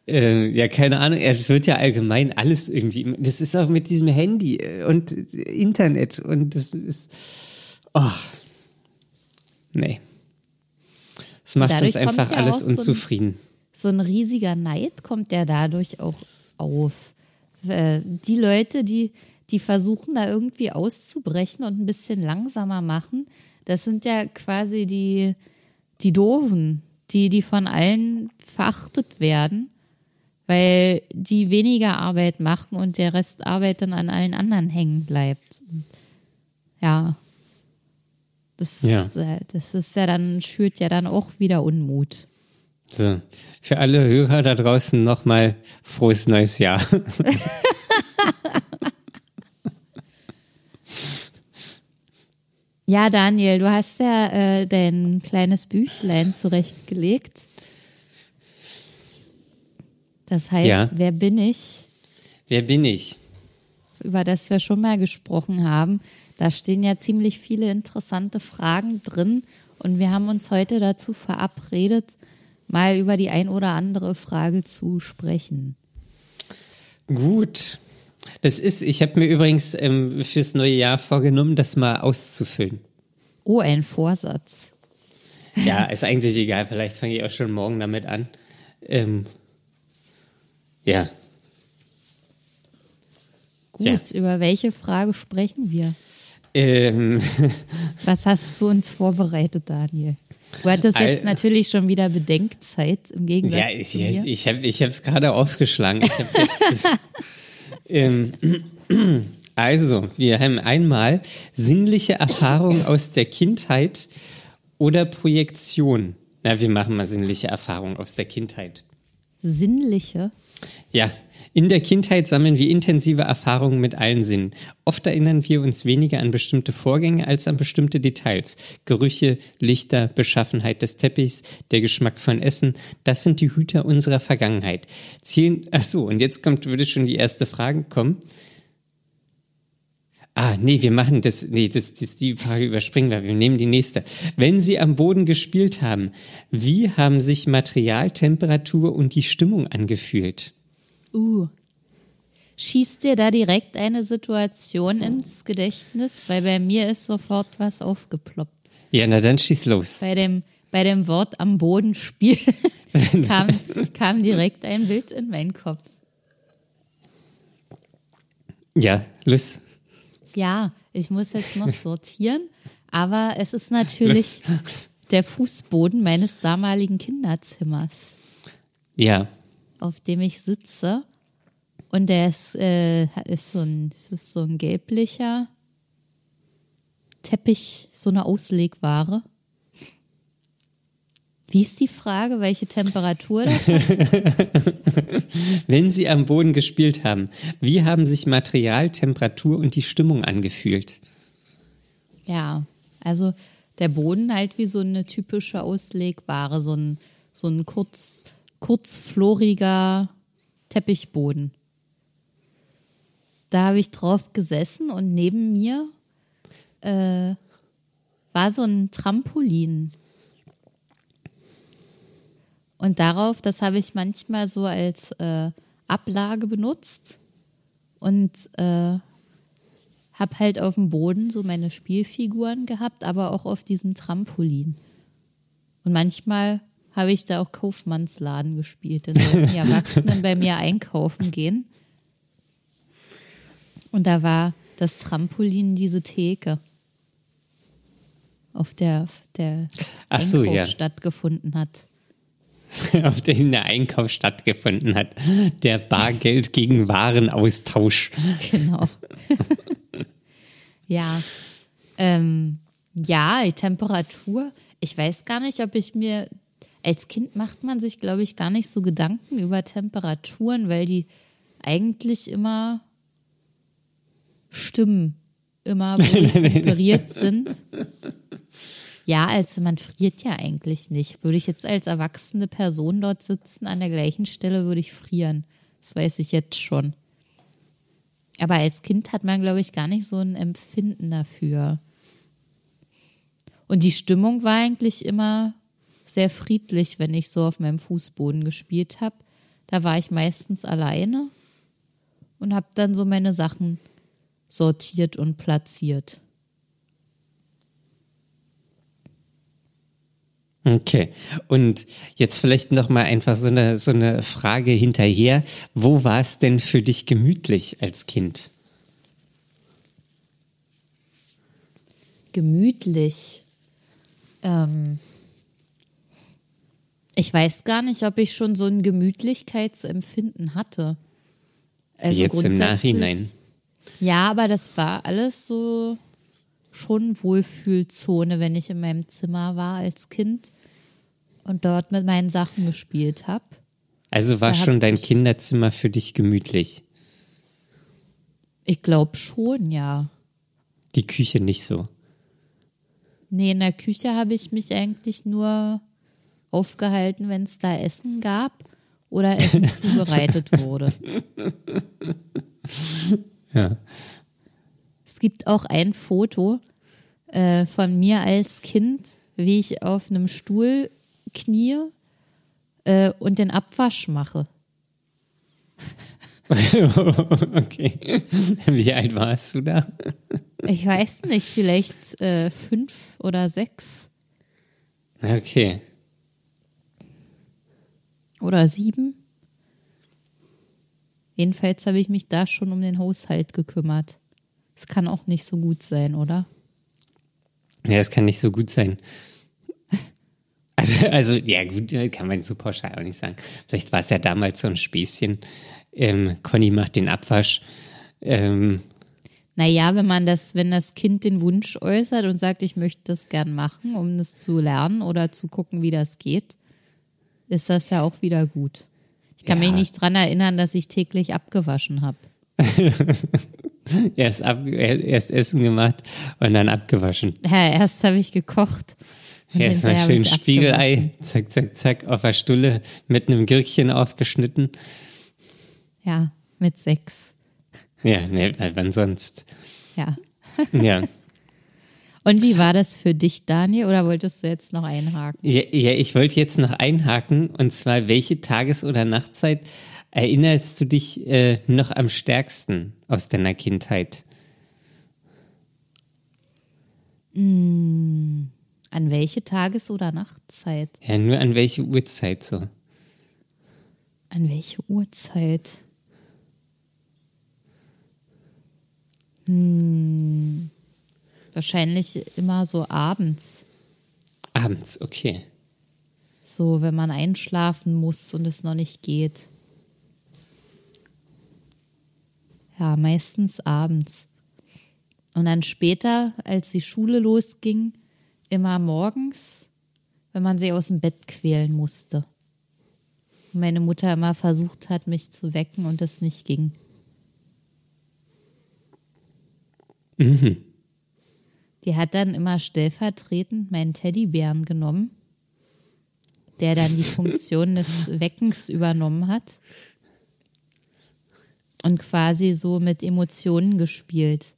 Speaker 1: Äh, ja, keine Ahnung. Es wird ja allgemein alles irgendwie. Das ist auch mit diesem Handy und Internet und das ist. Oh. Nee. Es macht uns einfach ja alles unzufrieden.
Speaker 2: So ein, so ein riesiger Neid kommt ja dadurch auch auf. Äh, die Leute, die, die versuchen da irgendwie auszubrechen und ein bisschen langsamer machen, das sind ja quasi die, die Doofen, die, die von allen verachtet werden, weil die weniger Arbeit machen und der Rest Arbeit dann an allen anderen hängen bleibt. Ja. Das, ja. Äh, das ist ja dann, schürt ja dann auch wieder Unmut.
Speaker 1: So, für alle Hörer da draußen nochmal frohes neues Jahr. *laughs*
Speaker 2: ja, Daniel, du hast ja äh, dein kleines Büchlein zurechtgelegt. Das heißt, ja. wer bin ich?
Speaker 1: Wer bin ich?
Speaker 2: Über das wir schon mal gesprochen haben. Da stehen ja ziemlich viele interessante Fragen drin. Und wir haben uns heute dazu verabredet, mal über die ein oder andere Frage zu sprechen.
Speaker 1: Gut. Das ist, ich habe mir übrigens ähm, fürs neue Jahr vorgenommen, das mal auszufüllen.
Speaker 2: Oh, ein Vorsatz. *laughs*
Speaker 1: Ja, ist eigentlich egal. Vielleicht fange ich auch schon morgen damit an. Ähm, ja.
Speaker 2: Gut, ja. über welche Frage sprechen wir?
Speaker 1: Ähm. *laughs*
Speaker 2: Was hast du uns vorbereitet, Daniel? Du hattest jetzt Al natürlich schon wieder Bedenkzeit im Gegensatz
Speaker 1: ja, ich, zu mir. Ja, ich, ich habe es gerade aufgeschlagen. Jetzt, *laughs* ähm, also, wir haben einmal sinnliche Erfahrungen aus der Kindheit oder Projektion. Na, wir machen mal sinnliche Erfahrungen aus der Kindheit.
Speaker 2: Sinnliche?
Speaker 1: Ja, in der Kindheit sammeln wir intensive Erfahrungen mit allen Sinnen. Oft erinnern wir uns weniger an bestimmte Vorgänge als an bestimmte Details. Gerüche, Lichter, Beschaffenheit des Teppichs, der Geschmack von Essen, das sind die Hüter unserer Vergangenheit. Zählen, ach so, und jetzt kommt, würde schon die erste Frage kommen. Ah, nee, wir machen das, nee, das, das, die Frage überspringen wir, wir nehmen die nächste. Wenn Sie am Boden gespielt haben, wie haben sich Material, Temperatur und die Stimmung angefühlt?
Speaker 2: Uh. Schießt dir da direkt eine Situation ins Gedächtnis? Weil bei mir ist sofort was aufgeploppt.
Speaker 1: Ja, na dann schieß los.
Speaker 2: Bei dem, bei dem Wort am Boden spielen *laughs* kam, kam direkt ein Bild in meinen Kopf.
Speaker 1: Ja, los.
Speaker 2: Ja, ich muss jetzt noch *laughs* sortieren, aber es ist natürlich los. der Fußboden meines damaligen Kinderzimmers.
Speaker 1: Ja,
Speaker 2: auf dem ich sitze. Und der ist, äh, ist, so ein, ist so ein gelblicher Teppich, so eine Auslegware. Wie ist die Frage, welche Temperatur das *laughs*
Speaker 1: Wenn Sie am Boden gespielt haben, wie haben sich Material, Temperatur und die Stimmung angefühlt?
Speaker 2: Ja, also der Boden halt wie so eine typische Auslegware, so ein, so ein kurz kurzfloriger Teppichboden. Da habe ich drauf gesessen und neben mir äh, war so ein Trampolin. Und darauf, das habe ich manchmal so als äh, Ablage benutzt und äh, habe halt auf dem Boden so meine Spielfiguren gehabt, aber auch auf diesem Trampolin. Und manchmal habe ich da auch Kaufmannsladen gespielt. Dann sollten die Erwachsenen bei mir einkaufen gehen. Und da war das Trampolin diese Theke, auf der der
Speaker 1: Ach so,
Speaker 2: Einkauf
Speaker 1: ja.
Speaker 2: stattgefunden hat. *laughs*
Speaker 1: auf den der Einkauf stattgefunden hat. Der Bargeld gegen Warenaustausch.
Speaker 2: Genau. ja. Ähm, ja, die Temperatur. Ich weiß gar nicht, ob ich mir. Als Kind macht man sich, glaube ich, gar nicht so Gedanken über Temperaturen, weil die eigentlich immer stimmen. Immer, *laughs* wo die temperiert sind. Ja, also man friert ja eigentlich nicht. Würde ich jetzt als erwachsene Person dort sitzen, an der gleichen Stelle würde ich frieren. Das weiß ich jetzt schon. Aber als Kind hat man, glaube ich, gar nicht so ein Empfinden dafür. Und die Stimmung war eigentlich immer sehr friedlich, wenn ich so auf meinem Fußboden gespielt habe. Da war ich meistens alleine und habe dann so meine Sachen sortiert und platziert.
Speaker 1: Okay. Und jetzt vielleicht noch mal einfach so eine so eine Frage hinterher. Wo war es denn für dich gemütlich als Kind?
Speaker 2: gemütlich. Ähm, ich weiß gar nicht, ob ich schon so ein Gemütlichkeitsempfinden hatte. Also
Speaker 1: Jetzt im Nachhinein.
Speaker 2: Ja, aber das war alles so schon Wohlfühlzone, wenn ich in meinem Zimmer war als Kind und dort mit meinen Sachen gespielt habe.
Speaker 1: Also war schon dein Kinderzimmer für dich gemütlich.
Speaker 2: Ich glaube schon, ja.
Speaker 1: Die Küche nicht so.
Speaker 2: Nee, in der Küche habe ich mich eigentlich nur aufgehalten, wenn es da Essen gab oder Essen *laughs* zubereitet wurde.
Speaker 1: Ja.
Speaker 2: Es gibt auch ein Foto äh, von mir als Kind, wie ich auf einem Stuhl knie äh, und den Abwasch mache. *laughs*
Speaker 1: okay. Wie alt warst du da?
Speaker 2: Ich weiß nicht, vielleicht äh, fünf oder sechs
Speaker 1: Okay.
Speaker 2: Oder sieben. Jedenfalls habe ich mich da schon um den Haushalt gekümmert. Es kann auch nicht so gut sein, oder?
Speaker 1: Ja, das kann nicht so gut sein. *laughs* Also, also ja gut, kann man so pauschal auch nicht sagen. Vielleicht war es ja damals so ein Späßchen. Ähm, Conny macht den Abwasch. Ähm,
Speaker 2: Naja, wenn man das, wenn das Kind den Wunsch äußert und sagt, ich möchte das gern machen, um das zu lernen oder zu gucken, wie das geht, ist das ja auch wieder gut. Ich kann
Speaker 1: Ja.
Speaker 2: mich nicht dran erinnern, dass ich täglich abgewaschen habe. *laughs*
Speaker 1: erst, ab, erst Essen gemacht und dann abgewaschen.
Speaker 2: Ja, erst habe ich gekocht.
Speaker 1: Erst mal schön Spiegelei, zack, zack, zack, auf der Stulle mit einem Gürkchen aufgeschnitten.
Speaker 2: Ja, mit sechs.
Speaker 1: Ja, ne, wann sonst?
Speaker 2: Ja.
Speaker 1: Ja. *laughs*
Speaker 2: Und wie war das für dich, Daniel? Oder wolltest du jetzt noch einhaken?
Speaker 1: Ja, ja, ich wollte jetzt noch einhaken und zwar, welche Tages- oder Nachtzeit erinnerst du dich äh, noch am stärksten aus deiner Kindheit?
Speaker 2: An welche Tages- oder Nachtzeit?
Speaker 1: Ja, nur an welche Uhrzeit so?
Speaker 2: An welche Uhrzeit? Hm, wahrscheinlich immer so abends.
Speaker 1: Abends, okay.
Speaker 2: So, wenn man einschlafen muss und es noch nicht geht. Ja, meistens abends. Und dann später, als die Schule losging, immer morgens, wenn man sie aus dem Bett quälen musste. Und meine Mutter immer versucht hat, mich zu wecken und es nicht ging. Die hat dann immer stellvertretend meinen Teddybären genommen, der dann die Funktion des *laughs* Weckens übernommen hat und quasi so mit Emotionen gespielt.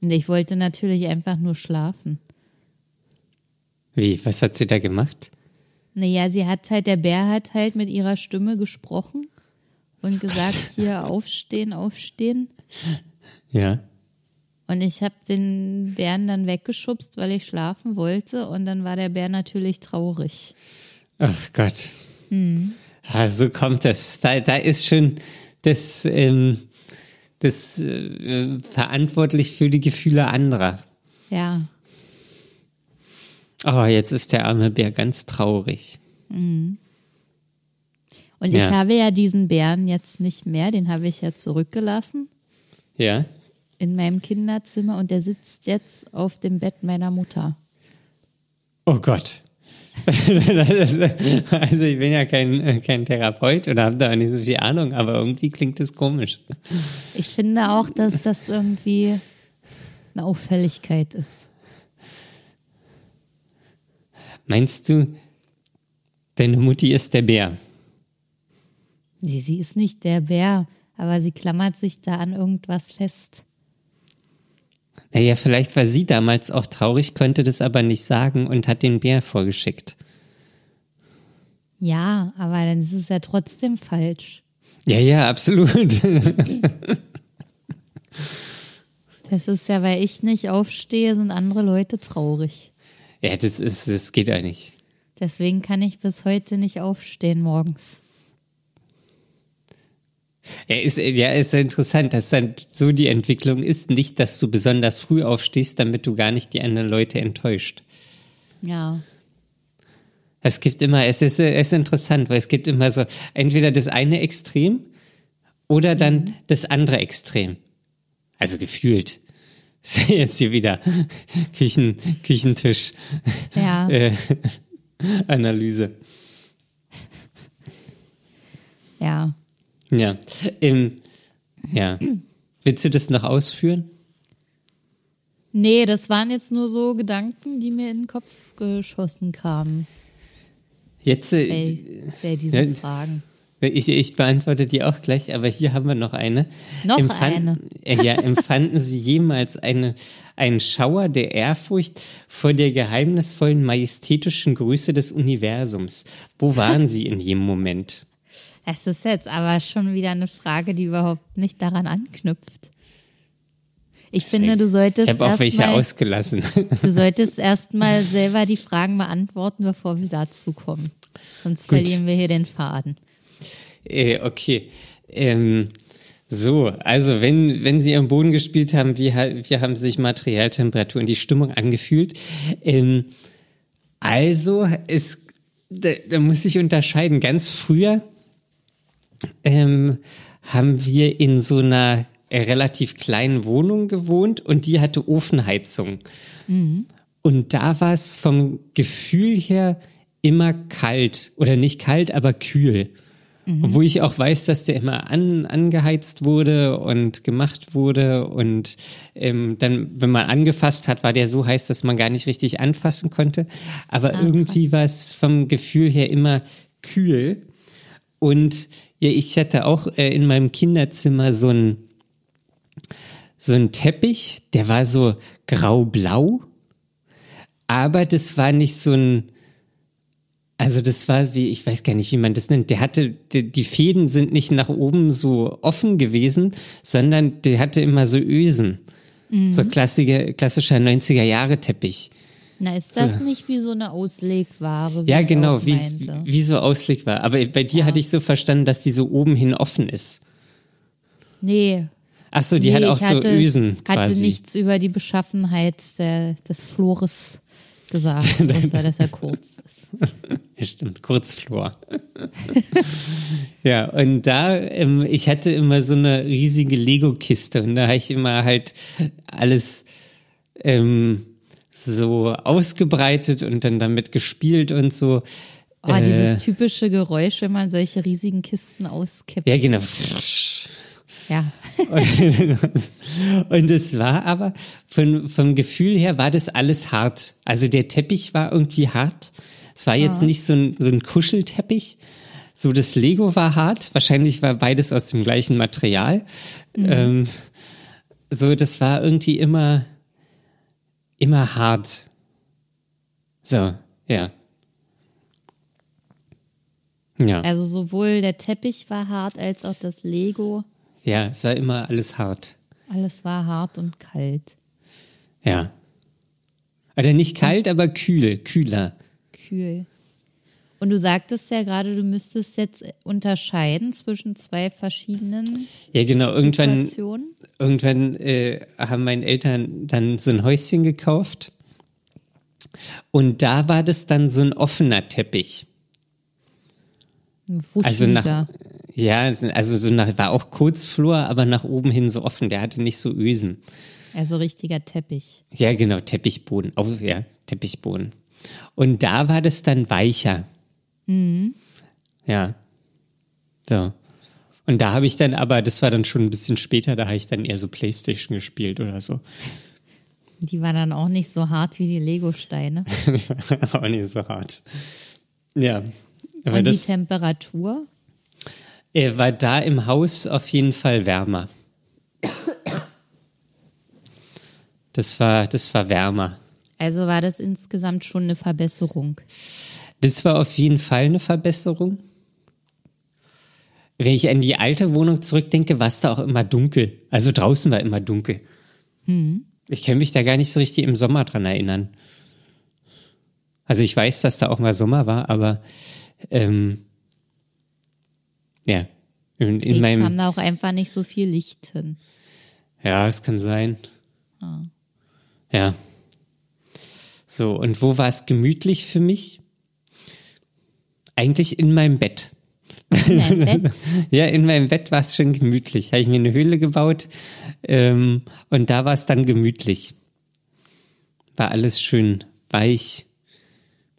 Speaker 2: Und ich wollte natürlich einfach nur schlafen.
Speaker 1: Wie, was hat sie da gemacht?
Speaker 2: Naja, sie hat halt, der Bär hat halt mit ihrer Stimme gesprochen und gesagt, *laughs* hier aufstehen, aufstehen.
Speaker 1: Ja.
Speaker 2: Und ich habe den Bären dann weggeschubst, weil ich schlafen wollte. Und dann war der Bär natürlich traurig.
Speaker 1: Ach Gott. Also kommt das. Da, da ist schon das, ähm, das äh, verantwortlich für die Gefühle anderer.
Speaker 2: Ja,
Speaker 1: Oh, jetzt ist der arme Bär ganz traurig.
Speaker 2: und ich
Speaker 1: Ja.
Speaker 2: habe ja diesen Bären jetzt nicht mehr. Den habe ich ja zurückgelassen
Speaker 1: Ja.
Speaker 2: In meinem Kinderzimmer. Und der sitzt jetzt auf dem Bett meiner Mutter.
Speaker 1: Oh Gott. *laughs* also ich bin ja kein, kein Therapeut oder habe da auch nicht so viel Ahnung, aber irgendwie klingt das komisch.
Speaker 2: Ich finde auch, dass das irgendwie eine Auffälligkeit ist.
Speaker 1: Meinst du, deine Mutti ist der Bär?
Speaker 2: Nee, sie ist nicht der Bär, aber sie klammert sich da an irgendwas fest.
Speaker 1: Naja, vielleicht war sie damals auch traurig, konnte das aber nicht sagen und hat den Bär vorgeschickt.
Speaker 2: Ja, aber dann ist es ja trotzdem falsch.
Speaker 1: Ja, ja, absolut.
Speaker 2: Das ist ja, weil ich nicht aufstehe, sind andere Leute traurig.
Speaker 1: ja, das ist, das geht ja nicht.
Speaker 2: Deswegen kann ich bis heute nicht aufstehen morgens.
Speaker 1: Ja, ist, ja, ist interessant, dass dann so die Entwicklung ist. Nicht, dass du besonders früh aufstehst, damit du gar nicht die anderen Leute enttäuscht.
Speaker 2: Ja.
Speaker 1: Es gibt immer, es ist, es ist interessant, weil es gibt immer so entweder das eine Extrem oder dann das andere Extrem. Also gefühlt. *laughs* Jetzt hier wieder *laughs* Küchen, Küchentisch,
Speaker 2: Ja. *laughs*
Speaker 1: äh, Analyse.
Speaker 2: Ja.
Speaker 1: Ja. Ähm, ja. Willst du das noch ausführen?
Speaker 2: Nee, das waren jetzt nur so Gedanken, die mir in den Kopf geschossen kamen
Speaker 1: Jetzt, äh,
Speaker 2: bei, bei diesen
Speaker 1: Ja.
Speaker 2: Fragen.
Speaker 1: Ich, ich beantworte die auch gleich, aber hier haben wir noch eine.
Speaker 2: Noch eine?
Speaker 1: Äh, ja, empfanden Sie jemals eine, einen Schauer der Ehrfurcht vor der geheimnisvollen, majestätischen Größe des Universums? Wo waren Sie in jedem Moment?
Speaker 2: Es ist jetzt aber schon wieder eine Frage, die überhaupt nicht daran anknüpft. Ich finde, du solltest
Speaker 1: Ich habe auch welche
Speaker 2: mal,
Speaker 1: ausgelassen. *laughs*
Speaker 2: du solltest erstmal selber die Fragen beantworten, bevor wir dazu kommen. Sonst
Speaker 1: Gut.
Speaker 2: verlieren wir hier den Faden.
Speaker 1: äh, okay. Ähm, so, also wenn, wenn Sie am Boden gespielt haben, wie, wie haben sich Materialtemperatur und die Stimmung angefühlt? Ähm, also, es, da, da muss ich unterscheiden. Ganz früher ähm, haben wir in so einer relativ kleinen Wohnung gewohnt und die hatte Ofenheizung. Und da war es vom Gefühl her immer kalt oder nicht kalt, aber kühl. Obwohl ich auch weiß, dass der immer an, angeheizt wurde und gemacht wurde. Und ähm, dann, wenn man angefasst hat, war der so heiß, dass man gar nicht richtig anfassen konnte. Aber irgendwie war es vom Gefühl her immer kühl. Und ja, ich hatte auch äh, in meinem Kinderzimmer so ein so ein Teppich, der war so grau-blau, aber das war nicht so ein, also das war wie, ich weiß gar nicht, wie man das nennt, der hatte, die, die Fäden sind nicht nach oben so offen gewesen, sondern der hatte immer so Ösen. So klassischer, klassischer 90er-Jahre-Teppich.
Speaker 2: Na, ist das nicht wie so eine Auslegware? wie
Speaker 1: Ja, genau, wie, wie so auslegbar. Aber bei dir hatte ich so verstanden, dass die so oben hin offen ist.
Speaker 2: Nee.
Speaker 1: Ach so, die
Speaker 2: nee,
Speaker 1: hat auch
Speaker 2: ich
Speaker 1: so
Speaker 2: hatte,
Speaker 1: Ösen
Speaker 2: hatte
Speaker 1: quasi.
Speaker 2: nichts über die Beschaffenheit der, des Flores gesagt, *laughs* außer dass er kurz ist.
Speaker 1: Ja, stimmt, Kurzflor. ja, und da, ähm, ich hatte immer so eine riesige Lego-Kiste und da habe ich immer halt alles ähm, so ausgebreitet und dann damit gespielt und so.
Speaker 2: Oh,
Speaker 1: Äh,
Speaker 2: dieses typische Geräusch, wenn man solche riesigen Kisten auskippt.
Speaker 1: ja, genau.
Speaker 2: Ja. *laughs*
Speaker 1: Und es war aber, von, vom Gefühl her war das alles hart. Also der Teppich war irgendwie hart. Es war jetzt nicht so ein, so ein Kuschelteppich. So das Lego war hart. Wahrscheinlich war beides aus dem gleichen Material. Ähm, so, das war irgendwie immer, immer hart. So, ja. Ja.
Speaker 2: Also sowohl der Teppich war hart als auch das Lego.
Speaker 1: Ja, es war immer alles hart.
Speaker 2: Alles war hart und kalt.
Speaker 1: Ja. Oder nicht kalt, aber kühl, kühler.
Speaker 2: Kühl. Und du sagtest ja gerade, du müsstest jetzt unterscheiden zwischen zwei verschiedenen
Speaker 1: Ja, genau. Irgendwann. Irgendwann äh, haben meine Eltern dann so ein Häuschen gekauft. Und da war das dann so ein offener Teppich. Also nach, ja, also so nach, war auch Kurzflur, aber nach oben hin so offen. Der hatte nicht so Ösen.
Speaker 2: Also richtiger Teppich.
Speaker 1: Ja, genau, Teppichboden. Auf, ja, Teppichboden. Und da war das dann weicher. Ja. So. Und da habe ich dann, aber das war dann schon ein bisschen später, da habe ich dann eher so Playstation gespielt oder so.
Speaker 2: Die war dann auch nicht so hart wie die Lego-Steine. *laughs*
Speaker 1: auch nicht so hart. Ja. Aber
Speaker 2: Und die
Speaker 1: das
Speaker 2: Temperatur?
Speaker 1: äh, war da im Haus auf jeden Fall wärmer. Das war, das war wärmer.
Speaker 2: Also war das insgesamt schon eine Verbesserung.
Speaker 1: Das war auf jeden Fall eine Verbesserung. Wenn ich an die alte Wohnung zurückdenke, war es da auch immer dunkel. Also draußen war immer dunkel. Ich kann mich da gar nicht so richtig im Sommer dran erinnern. Also ich weiß, dass da auch mal Sommer war, aber ähm, ja, in, in meinem
Speaker 2: kam da auch einfach nicht so viel Licht hin.
Speaker 1: Ja, es kann sein. Ja. So, und wo war es gemütlich für mich? Eigentlich in meinem Bett.
Speaker 2: In *laughs* Bett.
Speaker 1: Ja, in meinem Bett war es schon gemütlich. Habe ich mir eine Höhle gebaut ähm, und da war es dann gemütlich. War alles schön weich,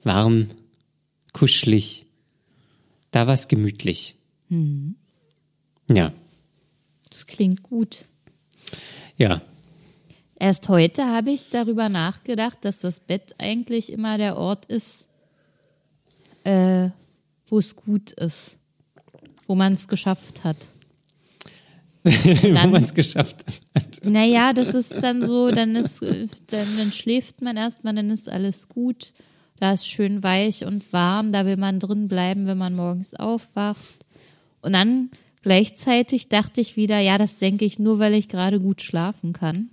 Speaker 1: warm, kuschelig. Da war es gemütlich. Ja,
Speaker 2: Das klingt gut.
Speaker 1: ja.
Speaker 2: Erst heute habe ich darüber nachgedacht, dass das Bett eigentlich immer der Ort ist, äh, wo es gut ist, wo man es geschafft hat. *laughs*
Speaker 1: Wo man es geschafft hat.
Speaker 2: Naja, das ist dann so, dann ist, äh, dann, dann schläft man erstmal, dann ist alles gut. Da ist schön weich und warm, da will man drin bleiben, wenn man morgens aufwacht. Und dann gleichzeitig dachte ich wieder, ja, das denke ich nur, weil ich gerade gut schlafen kann.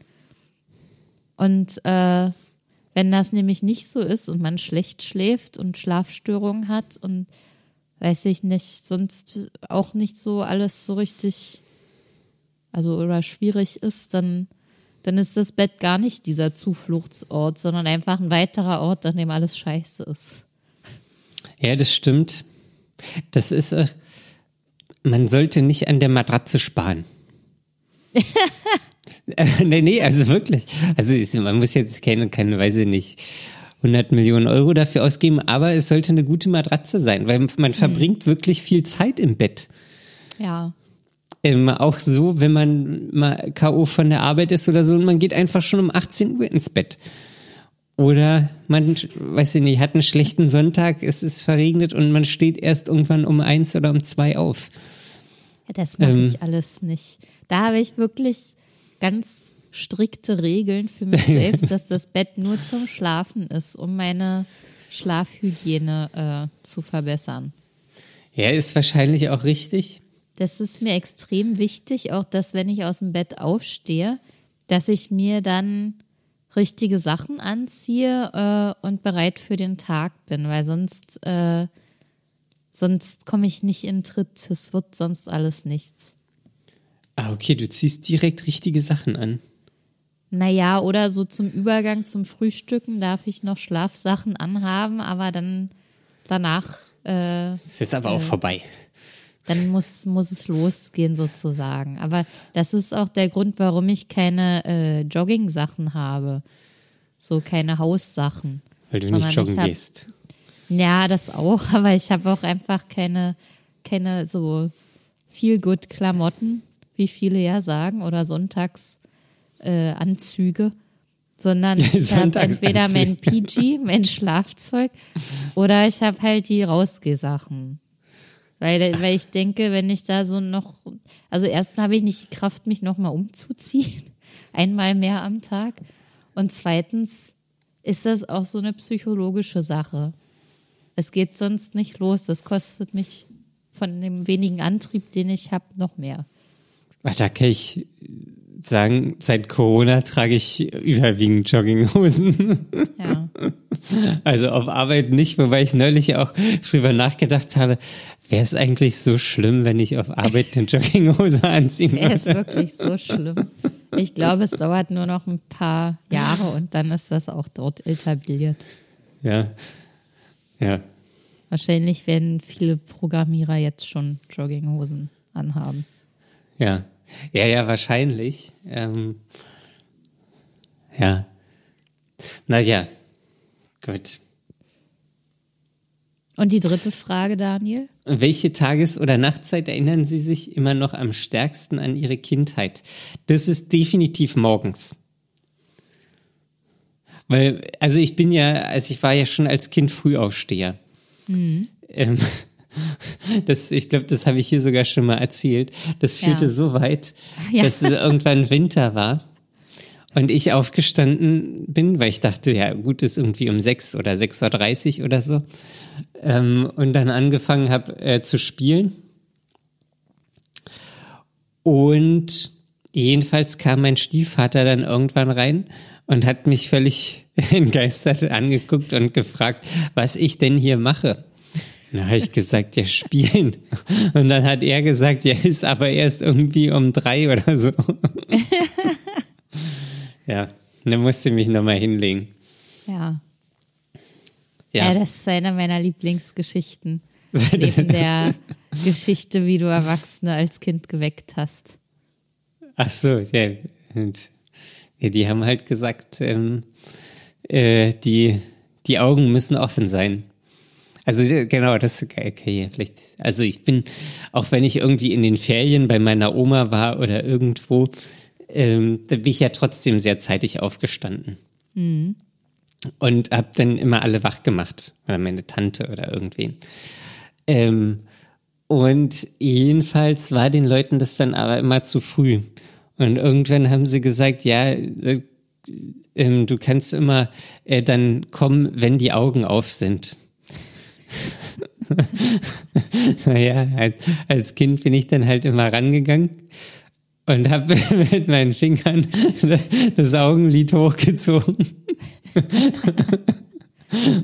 Speaker 2: Und äh, wenn das nämlich nicht so ist und man schlecht schläft und Schlafstörungen hat und weiß ich nicht, sonst auch nicht so alles so richtig, also oder schwierig ist, dann, dann ist das Bett gar nicht dieser Zufluchtsort, sondern einfach ein weiterer Ort, an dem alles scheiße ist.
Speaker 1: Ja, das stimmt. Das ist, äh, man sollte nicht an der Matratze sparen. *laughs* äh, nee, nee, also wirklich. Also man muss jetzt keine, keine, weiß ich nicht, 100 Millionen Euro dafür ausgeben, aber es sollte eine gute Matratze sein, weil man verbringt wirklich viel Zeit im Bett.
Speaker 2: Ja.
Speaker 1: Ähm, auch so, wenn man mal K.O. von der Arbeit ist oder so und man geht einfach schon um 18 Uhr ins Bett. Oder man, weiß ich nicht, hat einen schlechten Sonntag, es ist verregnet und man steht erst irgendwann um eins oder um zwei auf.
Speaker 2: Ja, Das mache
Speaker 1: Ähm.
Speaker 2: ich alles nicht. Da habe ich wirklich ganz strikte Regeln für mich *laughs* selbst, dass das Bett nur zum Schlafen ist, um meine Schlafhygiene äh, zu verbessern.
Speaker 1: Ja, ist wahrscheinlich auch richtig.
Speaker 2: Das ist mir extrem wichtig, auch dass wenn ich aus dem Bett aufstehe, dass ich mir dann richtige Sachen anziehe äh, und bereit für den Tag bin, weil sonst, äh, sonst komme ich nicht in Tritt. Es wird sonst alles nichts.
Speaker 1: Ah, okay, du ziehst direkt richtige Sachen an.
Speaker 2: Naja, oder so zum Übergang zum Frühstücken darf ich noch Schlafsachen anhaben, aber dann danach, äh,
Speaker 1: ist aber auch vorbei.
Speaker 2: dann muss, muss es losgehen sozusagen. Aber das ist auch der Grund, warum ich keine äh, Jogging-Sachen habe. So keine Haussachen.
Speaker 1: Weil du nicht joggen
Speaker 2: hab-
Speaker 1: gehst.
Speaker 2: Ja, das auch, *laughs* aber ich habe auch einfach keine, keine so viel gut Klamotten, wie viele ja sagen, oder Sonntags äh, Anzüge, sondern *laughs* ich habe entweder mein PG, mein Schlafzeug, oder ich habe halt die Rausgehsachen. Weil, weil ich denke, wenn ich da so noch, also erstmal habe ich nicht die Kraft, mich nochmal umzuziehen, *laughs* einmal mehr am Tag. Und zweitens ist das auch so eine psychologische Sache. Es geht sonst nicht los. Das kostet mich von dem wenigen Antrieb, den ich habe, noch mehr.
Speaker 1: Ah, Da kann ich sagen, seit Corona trage ich überwiegend Jogginghosen.
Speaker 2: Ja. *laughs*
Speaker 1: Also auf Arbeit nicht, wobei ich neulich auch drüber nachgedacht habe, wäre es eigentlich so schlimm, wenn ich auf Arbeit eine Jogginghose anziehen
Speaker 2: Er ist
Speaker 1: würde?
Speaker 2: wirklich so schlimm. Ich glaube, es dauert nur noch ein paar Jahre und dann ist das auch dort etabliert.
Speaker 1: Ja. Ja.
Speaker 2: Wahrscheinlich werden viele Programmierer jetzt schon Jogginghosen anhaben.
Speaker 1: Ja. Ja, ja, wahrscheinlich. Ähm, ja. Naja. Gut.
Speaker 2: Und die dritte Frage, Daniel?
Speaker 1: Welche Tages- oder Nachtzeit erinnern Sie sich immer noch am stärksten an Ihre Kindheit? Das ist definitiv morgens. Weil, also ich bin ja, also ich war ja schon als Kind Frühaufsteher. Ähm, das, ich glaube, das habe ich hier sogar schon mal erzählt. Das führte
Speaker 2: Ja.
Speaker 1: so weit, *laughs*
Speaker 2: Ja.
Speaker 1: dass es irgendwann Winter war. Und ich aufgestanden bin, weil ich dachte, ja gut, ist irgendwie um 6 oder 6.30 Uhr oder so. Ähm, und dann angefangen habe äh, zu spielen. Und jedenfalls kam mein Stiefvater dann irgendwann rein und hat mich völlig *laughs* entgeistert angeguckt und gefragt, was ich denn hier mache. Da habe ich gesagt, ja, spielen. Und dann hat er gesagt, ja, ist aber erst irgendwie um drei oder so. *laughs* ja, und dann musste ich mich nochmal hinlegen.
Speaker 2: Ja. ja.
Speaker 1: Ja,
Speaker 2: das ist eine meiner Lieblingsgeschichten. *laughs* Neben der Geschichte, wie du Erwachsene als Kind geweckt hast.
Speaker 1: ach so, ja. Und, ja die haben halt gesagt, ähm, äh, die, die Augen müssen offen sein. Also ja, genau, das okay, vielleicht. Also ich bin, auch wenn ich irgendwie in den Ferien bei meiner Oma war oder irgendwo, ähm, da bin ich ja trotzdem sehr zeitig aufgestanden. Und hab dann immer alle wach gemacht. Oder meine Tante oder irgendwen. Ähm, und jedenfalls war den Leuten das dann aber immer zu früh. Und irgendwann haben sie gesagt, ja, äh, ähm, du kannst immer äh, dann kommen, wenn die Augen auf sind. *laughs* naja, als, als Kind bin ich dann halt immer rangegangen und habe *laughs* mit meinen Fingern *laughs* das Augenlid hochgezogen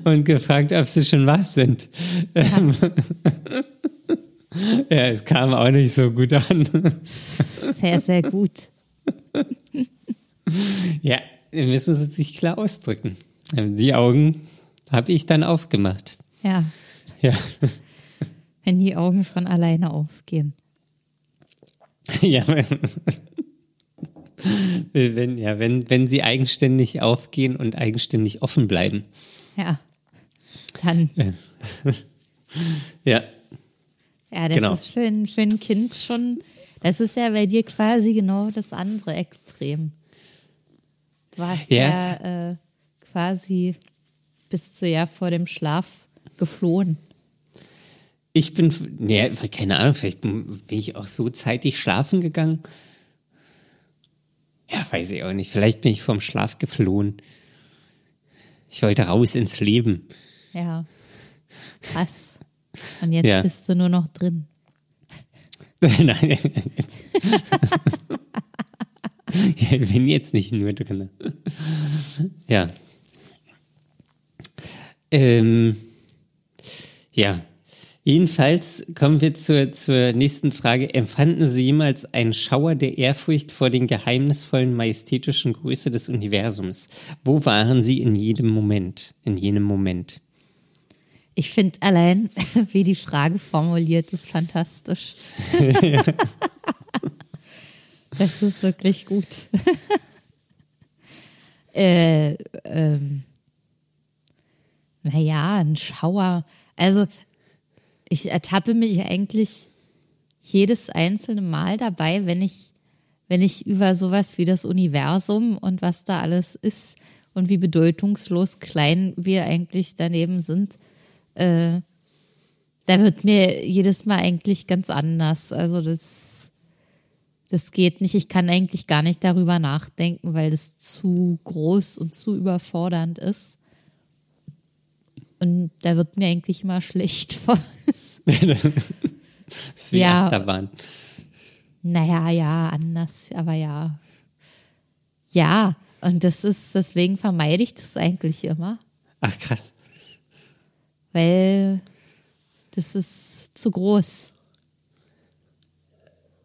Speaker 1: und gefragt, ob sie schon was sind. Ähm, ja, es kam auch nicht so gut an.
Speaker 2: Sehr, sehr gut.
Speaker 1: Ja, müssen sie sich klar ausdrücken. Die Augen habe ich dann aufgemacht.
Speaker 2: Ja,
Speaker 1: Ja,
Speaker 2: wenn die Augen von alleine aufgehen.
Speaker 1: ja. Wenn, ja, wenn, wenn sie eigenständig aufgehen und eigenständig offen bleiben.
Speaker 2: Ja. Dann,
Speaker 1: Ja,
Speaker 2: ja, das
Speaker 1: Genau.
Speaker 2: ist für ein, für ein Kind schon, das ist ja bei dir quasi genau das andere Extrem. Du hast
Speaker 1: Ja.
Speaker 2: ja, äh, quasi bist du ja vor dem Schlaf geflohen.
Speaker 1: ich bin, nee, keine Ahnung, vielleicht bin ich auch so zeitig schlafen gegangen. Ja, weiß ich auch nicht. Vielleicht bin ich vom Schlaf geflohen. Ich wollte raus ins Leben.
Speaker 2: Ja. Krass. Und jetzt
Speaker 1: Ja.
Speaker 2: bist du nur noch drin. *laughs*
Speaker 1: Nein, jetzt. *laughs* ich bin jetzt nicht nur drin. Ja. Ähm, ja. Jedenfalls kommen wir zur, zur nächsten Frage. Empfanden Sie jemals einen Schauer der Ehrfurcht vor den geheimnisvollen, majestätischen Größe des Universums? Wo waren Sie in jedem Moment? In jenem Moment?
Speaker 2: Ich finde allein, *laughs* wie die Frage formuliert ist, fantastisch. *laughs* das ist wirklich gut. *laughs* äh, ähm, naja, ein Schauer. Also, ich ertappe mich eigentlich jedes einzelne Mal dabei, wenn ich, wenn ich über sowas wie das Universum und was da alles ist und wie bedeutungslos klein wir eigentlich daneben sind, äh, da wird mir jedes Mal eigentlich ganz anders. Also das, das geht nicht. Ich kann eigentlich gar nicht darüber nachdenken, weil das zu groß und zu überfordernd ist. Und da wird mir eigentlich immer schlecht *laughs* vor.
Speaker 1: Das ist wie
Speaker 2: Ja.
Speaker 1: Achterbahn.
Speaker 2: Naja, ja, anders, aber ja. Ja, und das ist, deswegen vermeide ich das eigentlich immer,
Speaker 1: Ach krass.
Speaker 2: weil das ist zu groß.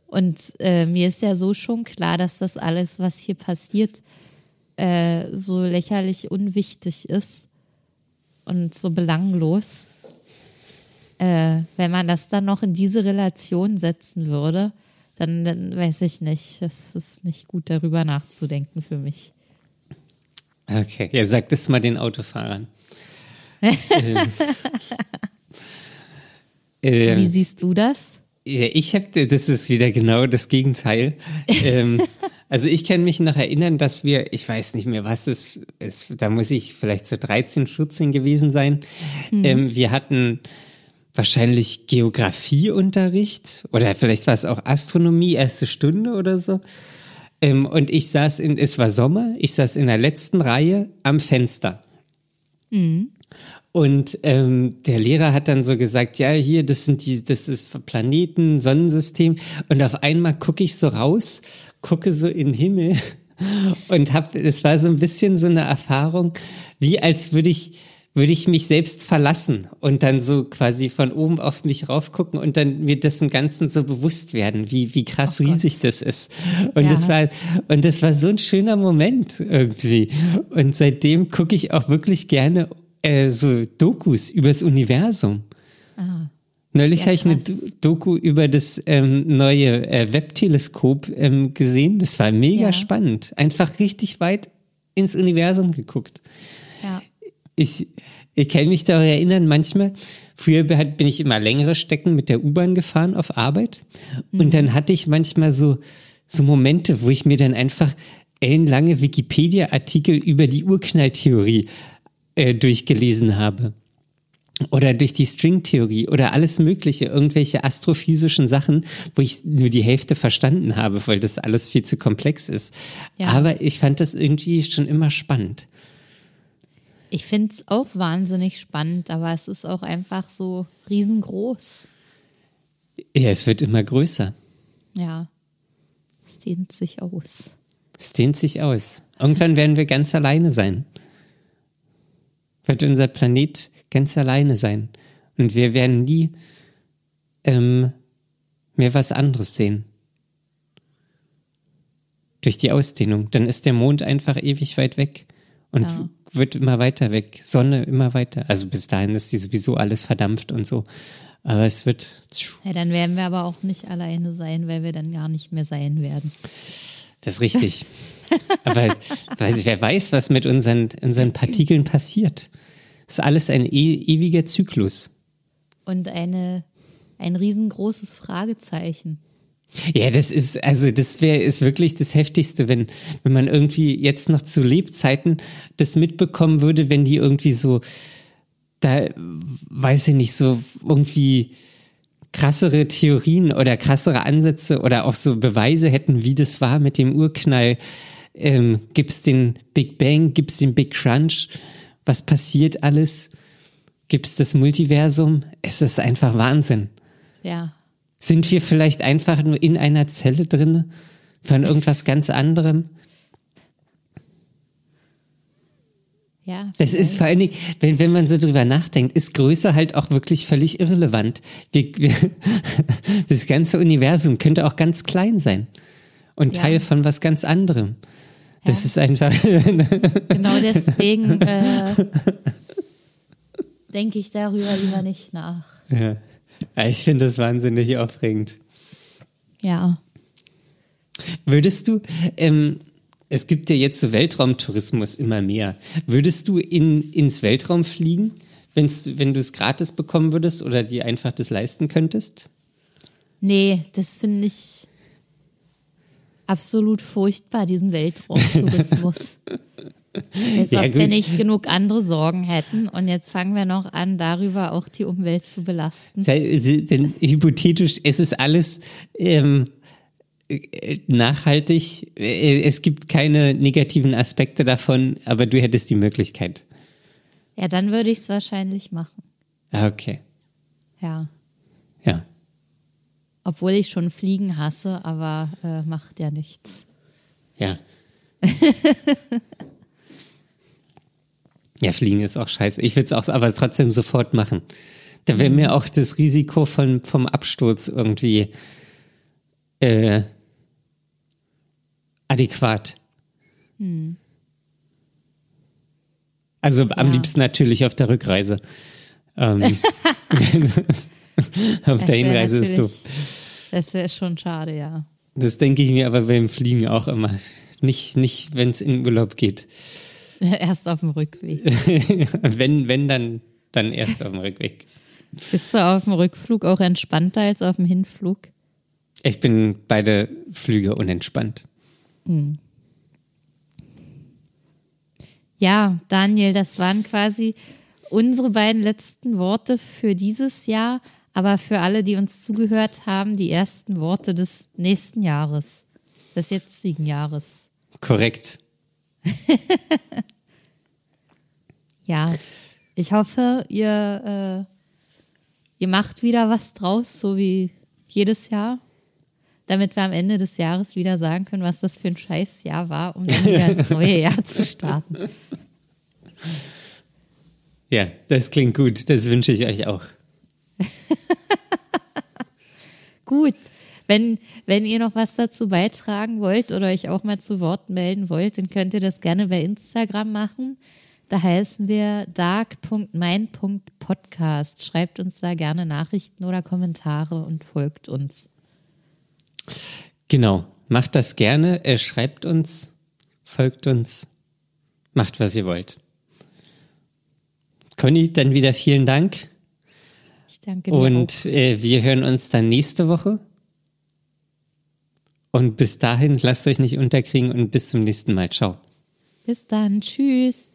Speaker 2: Und äh, mir ist ja so schon klar, dass das alles, was hier passiert, äh, so lächerlich unwichtig ist und so belanglos. Äh, wenn man das dann noch in diese Relation setzen würde, dann, dann weiß ich nicht. Es ist nicht gut, darüber nachzudenken für mich.
Speaker 1: Okay, ja, sag das mal den Autofahrern. ähm, *laughs* ähm,
Speaker 2: Wie siehst du das?
Speaker 1: Ja, ich habe, das ist wieder genau das Gegenteil. *laughs* ähm, also ich kann mich noch erinnern, dass wir, ich weiß nicht mehr, was es ist, da muss ich vielleicht so 13, 14 gewesen sein. Ähm, wir hatten wahrscheinlich Geografieunterricht oder vielleicht war es auch Astronomie, erste Stunde oder so. Ähm, und ich saß in, es war Sommer, ich saß in der letzten Reihe am Fenster. Und ähm, der Lehrer hat dann so gesagt, ja, hier, das sind die, das ist Planeten, Sonnensystem. Und auf einmal gucke ich so raus, gucke so in den Himmel *laughs* und hab, es war so ein bisschen so eine Erfahrung, wie als würde ich, würde ich mich selbst verlassen und dann so quasi von oben auf mich raufgucken und dann mir das im Ganzen so bewusst werden, wie, wie krass riesig das ist. Und
Speaker 2: Ja.
Speaker 1: das war, und das war so ein schöner Moment irgendwie. Und seitdem gucke ich auch wirklich gerne äh, so Dokus übers Universum. Neulich
Speaker 2: Ja,
Speaker 1: habe ich eine Doku über das ähm, neue äh, Webteleskop ähm, gesehen. Das war mega
Speaker 2: Ja.
Speaker 1: spannend. Einfach richtig weit ins Universum geguckt.
Speaker 2: Ja.
Speaker 1: Ich, ich kann mich daran erinnern, manchmal, früher bin bin ich immer längere Strecken mit der U-Bahn gefahren auf Arbeit. Und dann hatte ich manchmal so, so Momente, wo ich mir dann einfach ellenlange Wikipedia-Artikel über die Urknalltheorie äh, durchgelesen habe. Oder durch die Stringtheorie oder alles Mögliche, irgendwelche astrophysischen Sachen, wo ich nur die Hälfte verstanden habe, weil das alles viel zu komplex ist.
Speaker 2: Ja.
Speaker 1: Aber ich fand das irgendwie schon immer spannend.
Speaker 2: Ich finde es auch wahnsinnig spannend, aber es ist auch einfach so riesengroß.
Speaker 1: Ja, es wird immer größer.
Speaker 2: Ja. Es dehnt sich aus.
Speaker 1: Es dehnt sich aus. Irgendwann werden wir ganz alleine sein. Wird unser Planet ganz alleine sein. Und wir werden nie ähm, mehr was anderes sehen. Durch die Ausdehnung. Dann ist der Mond einfach ewig weit weg und
Speaker 2: Ja.
Speaker 1: wird immer weiter weg. Sonne immer weiter. Also bis dahin ist die sowieso alles verdampft und so. Aber es wird.
Speaker 2: Ja, dann werden wir aber auch nicht alleine sein, weil wir dann gar nicht mehr sein werden.
Speaker 1: Das ist richtig. *laughs* Aber weil, wer weiß, was mit unseren, unseren Partikeln passiert. Das ist alles ein e ewiger Zyklus.
Speaker 2: Und eine, ein riesengroßes Fragezeichen.
Speaker 1: Ja, das ist, also das wäre ist wirklich das Heftigste, wenn, wenn man irgendwie jetzt noch zu Lebzeiten das mitbekommen würde, wenn die irgendwie so, da weiß ich nicht, so irgendwie krassere Theorien oder krassere Ansätze oder auch so Beweise hätten, wie das war mit dem Urknall. Ähm, gibt's den Big Bang, gibt's den Big Crunch? Was passiert alles? Gibt's das Multiversum? Es ist einfach Wahnsinn.
Speaker 2: Ja.
Speaker 1: Sind wir vielleicht einfach nur in einer Zelle drin von irgendwas ganz anderem?
Speaker 2: Ja.
Speaker 1: Es ist vor allen Dingen, wenn, wenn man so drüber nachdenkt, ist Größe halt auch wirklich völlig irrelevant. Wir, wir, *laughs* das ganze Universum könnte auch ganz klein sein und
Speaker 2: Ja.
Speaker 1: Teil von was ganz anderem. Das ist einfach, *laughs*
Speaker 2: Genau deswegen äh, denke ich darüber lieber nicht nach.
Speaker 1: ja. Ja, ich finde das wahnsinnig aufregend.
Speaker 2: Ja.
Speaker 1: Würdest du, ähm, es gibt ja jetzt so Weltraumtourismus immer mehr. Würdest du in, ins Weltraum fliegen, wenn's, wenn du es gratis bekommen würdest oder dir einfach das leisten könntest?
Speaker 2: Nee, das finde ich absolut furchtbar, diesen Weltraumtourismus. *laughs* Als
Speaker 1: Ja,
Speaker 2: ob wir nicht genug andere Sorgen hätten. Und jetzt fangen wir noch an, darüber auch die Umwelt zu belasten.
Speaker 1: Denn hypothetisch, es ist alles ähm, äh, nachhaltig. Äh, Es gibt keine negativen Aspekte davon, aber du hättest die Möglichkeit.
Speaker 2: Ja, dann würde ich es wahrscheinlich machen.
Speaker 1: Ah, okay.
Speaker 2: Ja.
Speaker 1: Ja.
Speaker 2: Obwohl ich schon Fliegen hasse, aber äh, macht ja nichts.
Speaker 1: Ja. *laughs* ja, Fliegen ist auch scheiße. Ich würde es auch aber trotzdem sofort machen. Da wäre mir auch das Risiko von, vom Absturz irgendwie äh, adäquat. Also am
Speaker 2: Ja.
Speaker 1: liebsten natürlich auf der Rückreise. Ähm, *laughs* *laughs* auf der
Speaker 2: wär
Speaker 1: Hinreise ist doof.
Speaker 2: Das wäre schon schade, ja.
Speaker 1: Das denke ich mir aber beim Fliegen auch immer. Nicht, nicht wenn es in Urlaub geht. *laughs*
Speaker 2: Erst auf dem Rückweg. *laughs*
Speaker 1: wenn, wenn, dann, dann erst auf dem Rückweg.
Speaker 2: Bist du auf dem Rückflug auch entspannter als auf dem Hinflug?
Speaker 1: Ich bin beide Flüge unentspannt.
Speaker 2: Ja, Daniel, das waren quasi unsere beiden letzten Worte für dieses Jahr, aber für alle, die uns zugehört haben, die ersten Worte des nächsten Jahres, des jetzigen Jahres.
Speaker 1: Korrekt. *laughs*
Speaker 2: Ja, ich hoffe, ihr, äh, ihr macht wieder was draus, so wie jedes Jahr, damit wir am Ende des Jahres wieder sagen können, was das für ein Scheißjahr war, um dann wieder ins neue *laughs* Jahr zu starten.
Speaker 1: Ja, das klingt gut. Das wünsche ich euch auch. *laughs*
Speaker 2: Gut, wenn, wenn ihr noch was dazu beitragen wollt oder euch auch mal zu Wort melden wollt, dann könnt ihr das gerne bei Instagram machen. Da heißen wir dark.mein.podcast. Schreibt uns da gerne Nachrichten oder Kommentare und folgt uns.
Speaker 1: Genau. Macht das gerne. Äh, schreibt uns, folgt uns, macht, was ihr wollt. Conny, dann wieder vielen Dank.
Speaker 2: Ich danke dir.
Speaker 1: Und äh, wir hören uns dann nächste Woche. Und bis dahin, lasst euch nicht unterkriegen und bis zum nächsten Mal. Ciao.
Speaker 2: Bis dann. Tschüss.